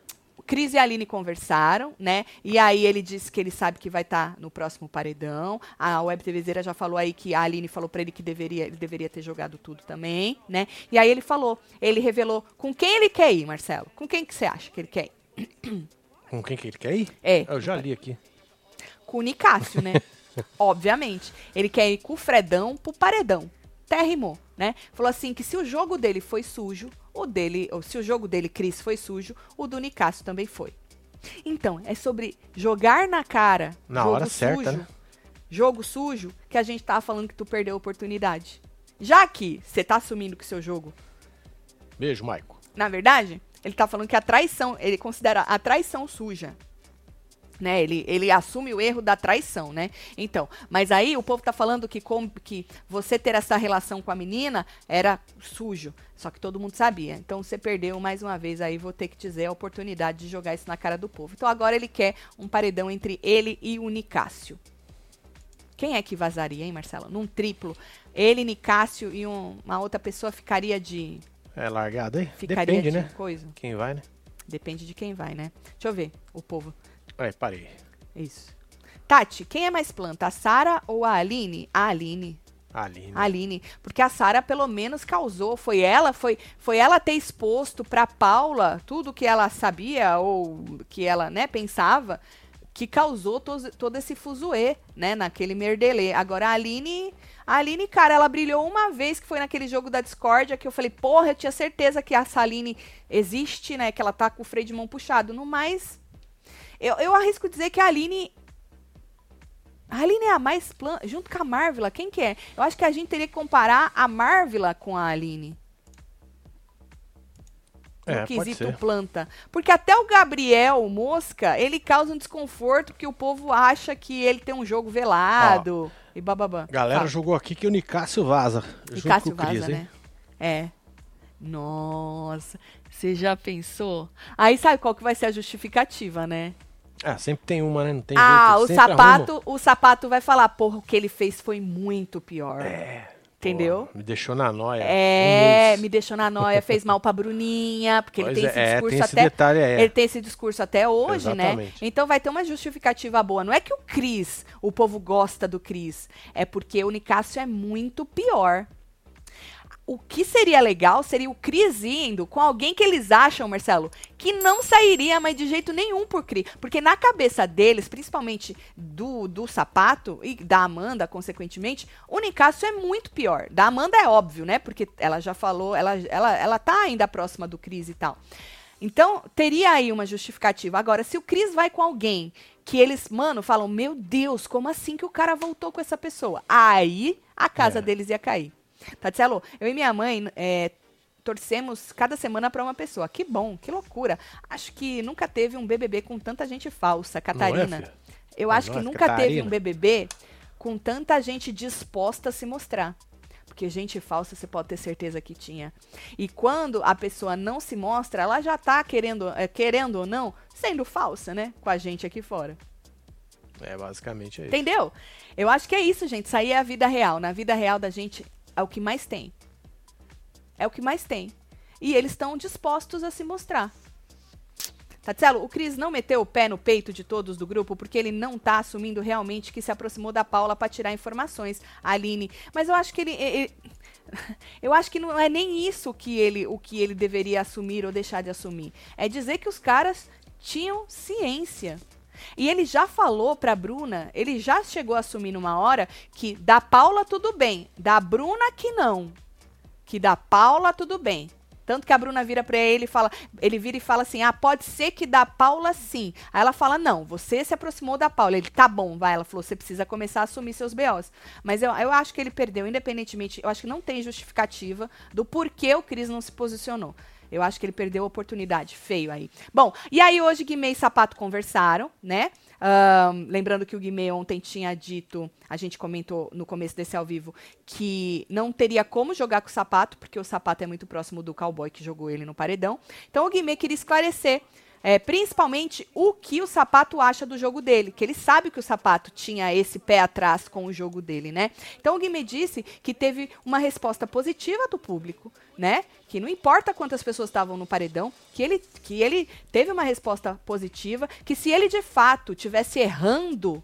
Cris e a Aline conversaram, né? E aí ele disse que ele sabe que vai estar no próximo paredão. A Web TVzeira já falou aí que a Aline falou pra ele que deveria, ele deveria ter jogado tudo também, né? E aí ele falou, ele revelou com quem ele quer ir, Marcelo. Com quem que você acha que ele quer ir? Com quem que ele quer ir? É, Eu já li aqui. com o Nicásio, né? Obviamente. Ele quer ir com o Fredão pro paredão. Até rimou, né? Falou assim que se o jogo dele foi sujo, o dele, ou se o jogo dele, Cris, foi sujo, o do Nicásio também foi. Então, é sobre jogar na cara Na hora certa, sujo, né? jogo sujo, que a gente tava falando que tu perdeu a oportunidade. Já que você tá assumindo que seu jogo Beijo, Maico. na verdade, ele tá falando que a traição, ele considera a traição suja. Né? Ele, ele assume o erro da traição, né? Então, mas aí o povo tá falando que, com, que você ter essa relação com a menina era sujo. Só que todo mundo sabia. Então você perdeu mais uma vez aí, vou ter que dizer a oportunidade de jogar isso na cara do povo. Então agora ele quer um paredão entre ele e o Nicásio. Quem é que vazaria, hein, Marcelo? Num triplo. Ele, Nicásio e um- uma outra pessoa ficaria de. É largado aí? Ficaria Depende, de né? coisa. Quem vai, né? Depende de quem vai, né? Deixa eu ver, o povo. Aí, parei. Isso. Tati, quem é mais planta, a Sara ou a Aline? A Aline. Aline. A Aline. Porque a Sara pelo menos causou. Foi ela, foi, foi ela ter exposto pra Paula tudo que ela sabia ou que ela, né, pensava que causou tos- todo esse fuzuê, né, naquele merdelê. Agora a Aline, a Aline, cara, ela brilhou uma vez que foi naquele jogo da discórdia que eu falei, porra, eu tinha certeza que essa Aline existe, né, que ela tá com o freio de mão puxado. No mais, eu, eu arrisco dizer que a Aline a Aline é a mais planta, junto com a Marvila, quem que é? Eu acho que a gente teria que comparar a Marvila com a Aline. No É, quesito planta. Porque até o Gabriel Mosca, ele causa um desconforto porque o povo acha que ele tem um jogo velado e bababá. Galera Fala. jogou aqui que o Nicásio vaza. E junto Cássio com o Cris, vaza, hein? né? É. Nossa, você já pensou? Aí sabe qual que vai ser a justificativa, né? Ah, sempre tem uma, né? Não tem ah, jeito. o sapato, o sapato vai falar, porra, o que ele fez foi muito pior. É. Entendeu? Pô, me deixou na noia. É, Um me deixou na noia, fez mal pra Bruninha, porque ele Pois tem é, esse é, discurso tem esse até. detalhe é. Ele tem esse discurso até hoje, né? Exatamente. Então vai ter uma justificativa boa. Não é que o Cris, o povo gosta do Cris, é porque o Nicásio é muito pior. O que seria legal seria o Cris indo com alguém que eles acham, Marcelo, que não sairia mais de jeito nenhum por Cris. Porque na cabeça deles, principalmente do, do sapato e da Amanda, consequentemente, o Nicásio é muito pior. Da Amanda é óbvio, né? Porque ela já falou, ela, ela, ela tá ainda próxima do Cris e tal. Então, teria aí uma justificativa. Agora, se o Cris vai com alguém que eles, mano, falam, meu Deus, como assim que o cara voltou com essa pessoa? Aí a casa É. deles ia cair. Tatielo, eu e minha mãe é, torcemos cada semana pra uma pessoa. Que bom, que loucura. Acho que nunca teve um BBB com tanta gente falsa, é, Catarina. filha? eu Mas acho que nós, nunca teve Catarina. um BBB com tanta gente disposta a se mostrar. Porque gente falsa você pode ter certeza que tinha. E quando a pessoa não se mostra, ela já tá querendo, é, querendo ou não, sendo falsa, né? Com a gente aqui fora. É, basicamente é isso. Entendeu? Eu acho que é isso, gente. Isso aí é a vida real. Na vida real da gente é o que mais tem. É o que mais tem. E eles estão dispostos a se mostrar. Tatielo, o Cris não meteu o pé no peito de todos do grupo porque ele não tá assumindo realmente que se aproximou da Paula para tirar informações, Aline. Mas eu acho que ele, ele- eu acho que não é nem isso que ele, o que ele deveria assumir ou deixar de assumir. É dizer que os caras tinham ciência. E ele já falou pra Bruna, ele já chegou a assumir numa hora que da Paula tudo bem, da Bruna que não. Que da Paula tudo bem. Tanto que a Bruna vira pra ele e fala, ele vira e fala assim: "Ah, pode ser que da Paula sim". Aí ela fala: "Não, você se aproximou da Paula". Ele: "Tá bom, vai". Ela falou: "Você precisa começar a assumir seus BOs". Mas eu, eu acho que ele perdeu independentemente, eu acho que não tem justificativa do porquê o Cris não se posicionou. Eu acho que ele perdeu a oportunidade. Feio aí. Bom, e aí hoje Guimê e Sapato conversaram, né? Ahn, lembrando que o Guimê ontem tinha dito, a gente comentou no começo desse ao vivo, que não teria como jogar com o Sapato, porque o Sapato é muito próximo do cowboy que jogou ele no paredão. Então o Guimê queria esclarecer é, principalmente o que o Sapato acha do jogo dele, que ele sabe que o Sapato tinha esse pé atrás com o jogo dele, né? Então o Guimê disse que teve uma resposta positiva do público, né? Que não importa quantas pessoas estavam no paredão, que ele, que ele teve uma resposta positiva, que se ele de fato tivesse errando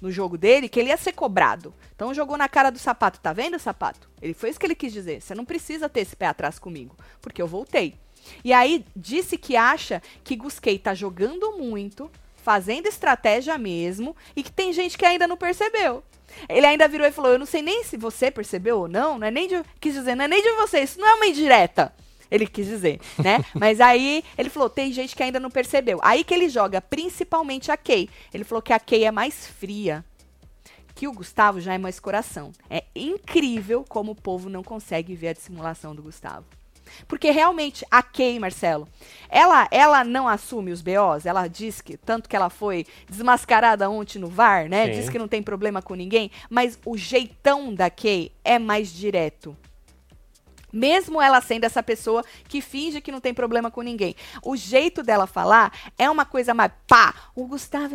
no jogo dele, que ele ia ser cobrado. Então jogou na cara do sapato, tá vendo, sapato? Ele foi isso que ele quis dizer. Você não precisa ter esse pé atrás comigo, porque eu voltei. E aí disse que acha que Gusquei tá jogando muito, fazendo estratégia mesmo e que tem gente que ainda não percebeu. Ele ainda virou e falou: Eu não sei nem se você percebeu ou não, não é nem de. Quis dizer, não é nem de você, isso não é uma indireta. Ele quis dizer, né? Mas aí ele falou: tem gente que ainda não percebeu. Aí que ele joga principalmente a Kay. Ele falou que a Kay é mais fria. Que o Gustavo já é mais coração. É incrível como o povo não consegue ver a dissimulação do Gustavo. Porque realmente a Kay, Marcelo, ela, ela não assume os BOs, ela diz que, tanto que ela foi desmascarada ontem no VAR, né? Sim. Diz que não tem problema com ninguém, mas o jeitão da Kay é mais direto. Mesmo ela sendo essa pessoa que finge que não tem problema com ninguém. O jeito dela falar é uma coisa mais pá. O Gustavo.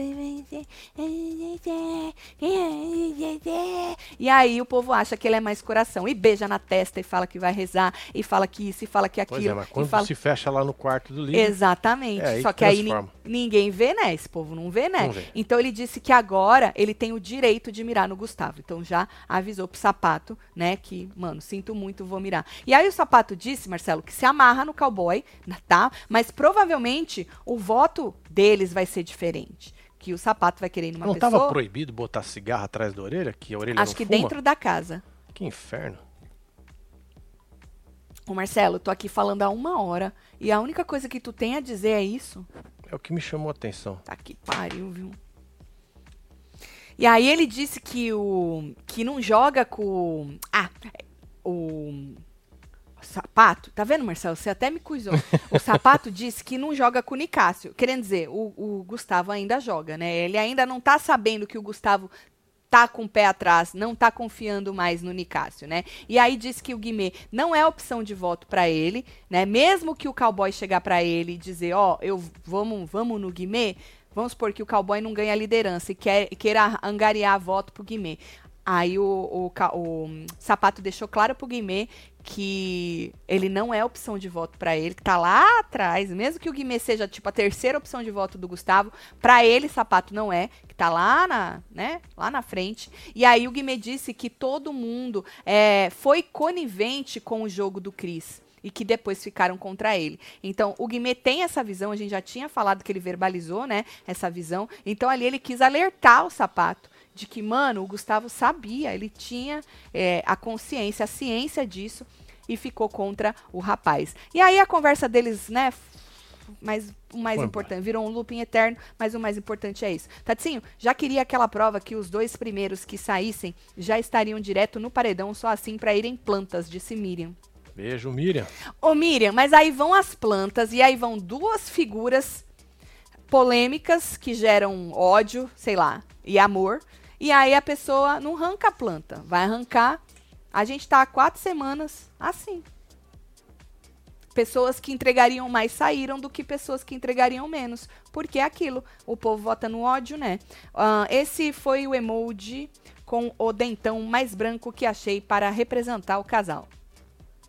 E aí o povo acha que ele é mais coração. E beija na testa e fala que vai rezar. E fala que isso e fala que aquilo. Pois é, mas quando fala... se fecha lá no quarto do livro, Exatamente. É, aí Só que aí transforma. ninguém vê, né? Esse povo não vê, né? Não vê. Então ele disse que agora ele tem o direito de mirar no Gustavo. Então já avisou pro sapato, né? Que, mano, sinto muito, vou mirar. E aí o sapato disse, Marcelo, que se amarra no cowboy, né, tá? Mas provavelmente o voto deles vai ser diferente. Que o sapato vai querer ir numa não pessoa. tava proibido botar cigarro atrás da orelha, que a orelha acho não que fuma? dentro da casa. Que inferno. Ô Marcelo, tô aqui falando há uma hora. E a única coisa que tu tem a dizer é isso. É o que me chamou a atenção. Tá que pariu, viu? E aí ele disse que o que não joga com ah, o sapato, tá vendo, Marcelo? Você até me cuidou. O sapato disse que não joga com o Nicásio. Querendo dizer, o, o Gustavo ainda joga, né? Ele ainda não tá sabendo que o Gustavo tá com o pé atrás, não tá confiando mais no Nicásio, né? E aí diz que o Guimê não é opção de voto pra ele, né? Mesmo que o cowboy chegar pra ele e dizer, ó, eu vamos, vamos no Guimê, vamos supor que o cowboy não ganha liderança e quer, queira angariar voto pro Guimê. Aí o, o, o, hum, Sapato deixou claro pro Guimê que ele não é opção de voto pra ele, que tá lá atrás, mesmo que o Guimê seja tipo a terceira opção de voto do Gustavo, pra ele Sapato não é, que tá lá na, né, lá na frente. E aí o Guimê disse que todo mundo é, foi conivente com o jogo do Cris e que depois ficaram contra ele. Então, o Guimê tem essa visão, a gente já tinha falado que ele verbalizou, né, essa visão. Então, ali ele quis alertar o Sapato de que, mano, o Gustavo sabia, ele tinha é, a consciência, a ciência disso e ficou contra o rapaz. E aí a conversa deles, né, mas o mais Foi importante, virou um looping eterno, mas o mais importante é isso. Tatinho, já queria aquela prova que os dois primeiros que saíssem já estariam direto no paredão, só assim pra irem plantas, disse Miriam. Beijo, Miriam. Ô Miriam, mas aí vão as plantas e aí vão duas figuras polêmicas que geram ódio, sei lá, e amor. E aí a pessoa não arranca a planta, vai arrancar. A gente tá há quatro semanas assim. Pessoas que entregariam mais saíram do que pessoas que entregariam menos. Porque é aquilo. O povo vota no ódio, né? Ah, esse foi o emoji com o dentão mais branco que achei para representar o casal.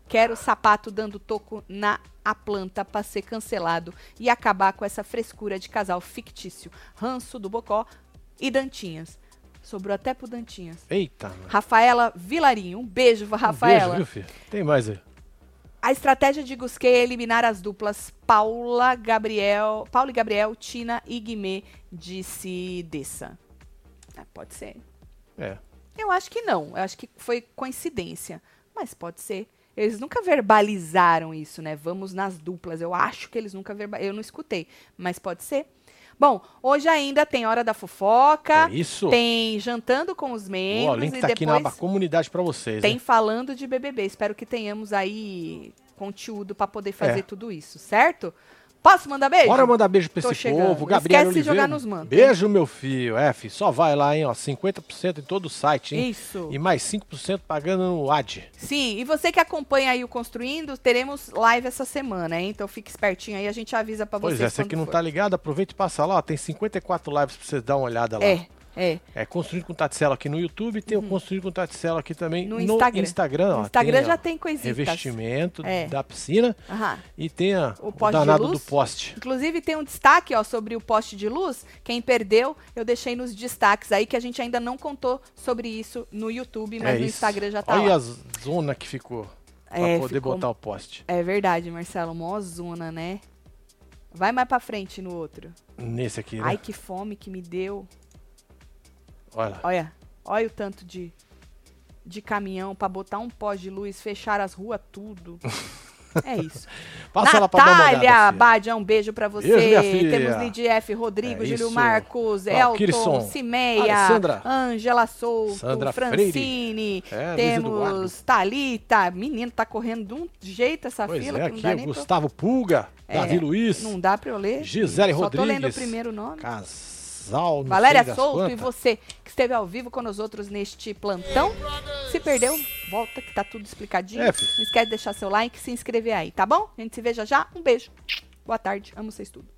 Quero sapato dando toco na a planta para ser cancelado e acabar com essa frescura de casal fictício. Ranço do Bocó e Dantinhas. Sobrou até pro Dantinhas. Eita, mano. Rafaela Vilarinho. Um beijo, Um beijo, Rafaela. viu, filho? Tem mais aí. A estratégia de Gusquet é eliminar as duplas Paula, Gabriel, Paulo e Gabriel, Tina e Guimê, disse Dessa. Ah, pode ser. É. Eu acho que não. Eu acho que foi coincidência. Mas pode ser. Eles nunca verbalizaram isso, né? Vamos nas duplas. Eu acho que eles nunca verbalizaram. Eu não escutei. Mas pode ser. Bom, hoje ainda tem Hora da Fofoca. É isso. Tem Jantando com os Ó, o Membros. link e tá aqui na aba depois comunidade pra vocês. tem hein? falando de BBB. Espero que tenhamos aí conteúdo para poder fazer É. tudo isso, certo? Posso mandar beijo? Bora mandar beijo pra Tô esse chegando. povo. Gabriel esquece de Oliveira. jogar nos mantos, Beijo, meu filho. É, filho, só vai lá, hein, ó. 50% em todo o site, hein? Isso. E mais 5% pagando no AD. Sim, e você que acompanha aí o Construindo, teremos live essa semana, hein? Então fique espertinho aí, a gente avisa pra Pois vocês é, você que não for. tá ligado, aproveita e passa lá. ó, Tem 54 lives pra vocês dar uma olhada lá. É, é. É Construindo com Taticela aqui no YouTube e tem o Construindo com Taticela aqui também No no, Instagram. Instagram. ó, No Instagram tem, já ó, tem coisitas. Revestimento É. da piscina Aham. e tem a, O o, danado do poste. Inclusive tem um destaque ó, sobre o poste de luz. Quem perdeu, eu deixei nos destaques aí, que a gente ainda não contou sobre isso no YouTube, mas é no. Instagram já tá Olha lá. a zona que ficou pra É, poder ficou- botar o poste. É verdade, Marcelo, mó zona, né? Vai mais pra frente no outro. Nesse aqui, né? Ai, que fome que me deu. Olha. Olha, olha o tanto de, de caminhão pra botar um pó de luz, fechar as ruas, tudo. É isso. Passa Natália. Badia, um beijo pra você. Beijo. Temos Lidia F, Rodrigo, É Júlio isso. Marcos, Elton, Cimeia, Ângela Souto, Sandra Francine. É, Temos. Thalita. Menino, tá correndo de um jeito essa Pois fila é, aqui dá o nem pra... Gustavo Pulga, É, Davi Luiz, Não dá pra eu ler. Gisele Só tô lendo o Rodrigues. primeiro nome. Casal, não Valéria Souto e você que esteve ao vivo com nós outros neste plantão. Se perdeu, volta que tá tudo explicadinho. É. Não esquece de deixar seu like e se inscrever aí, tá bom? A gente se vê já já. Um beijo. Boa tarde. Amo vocês tudo.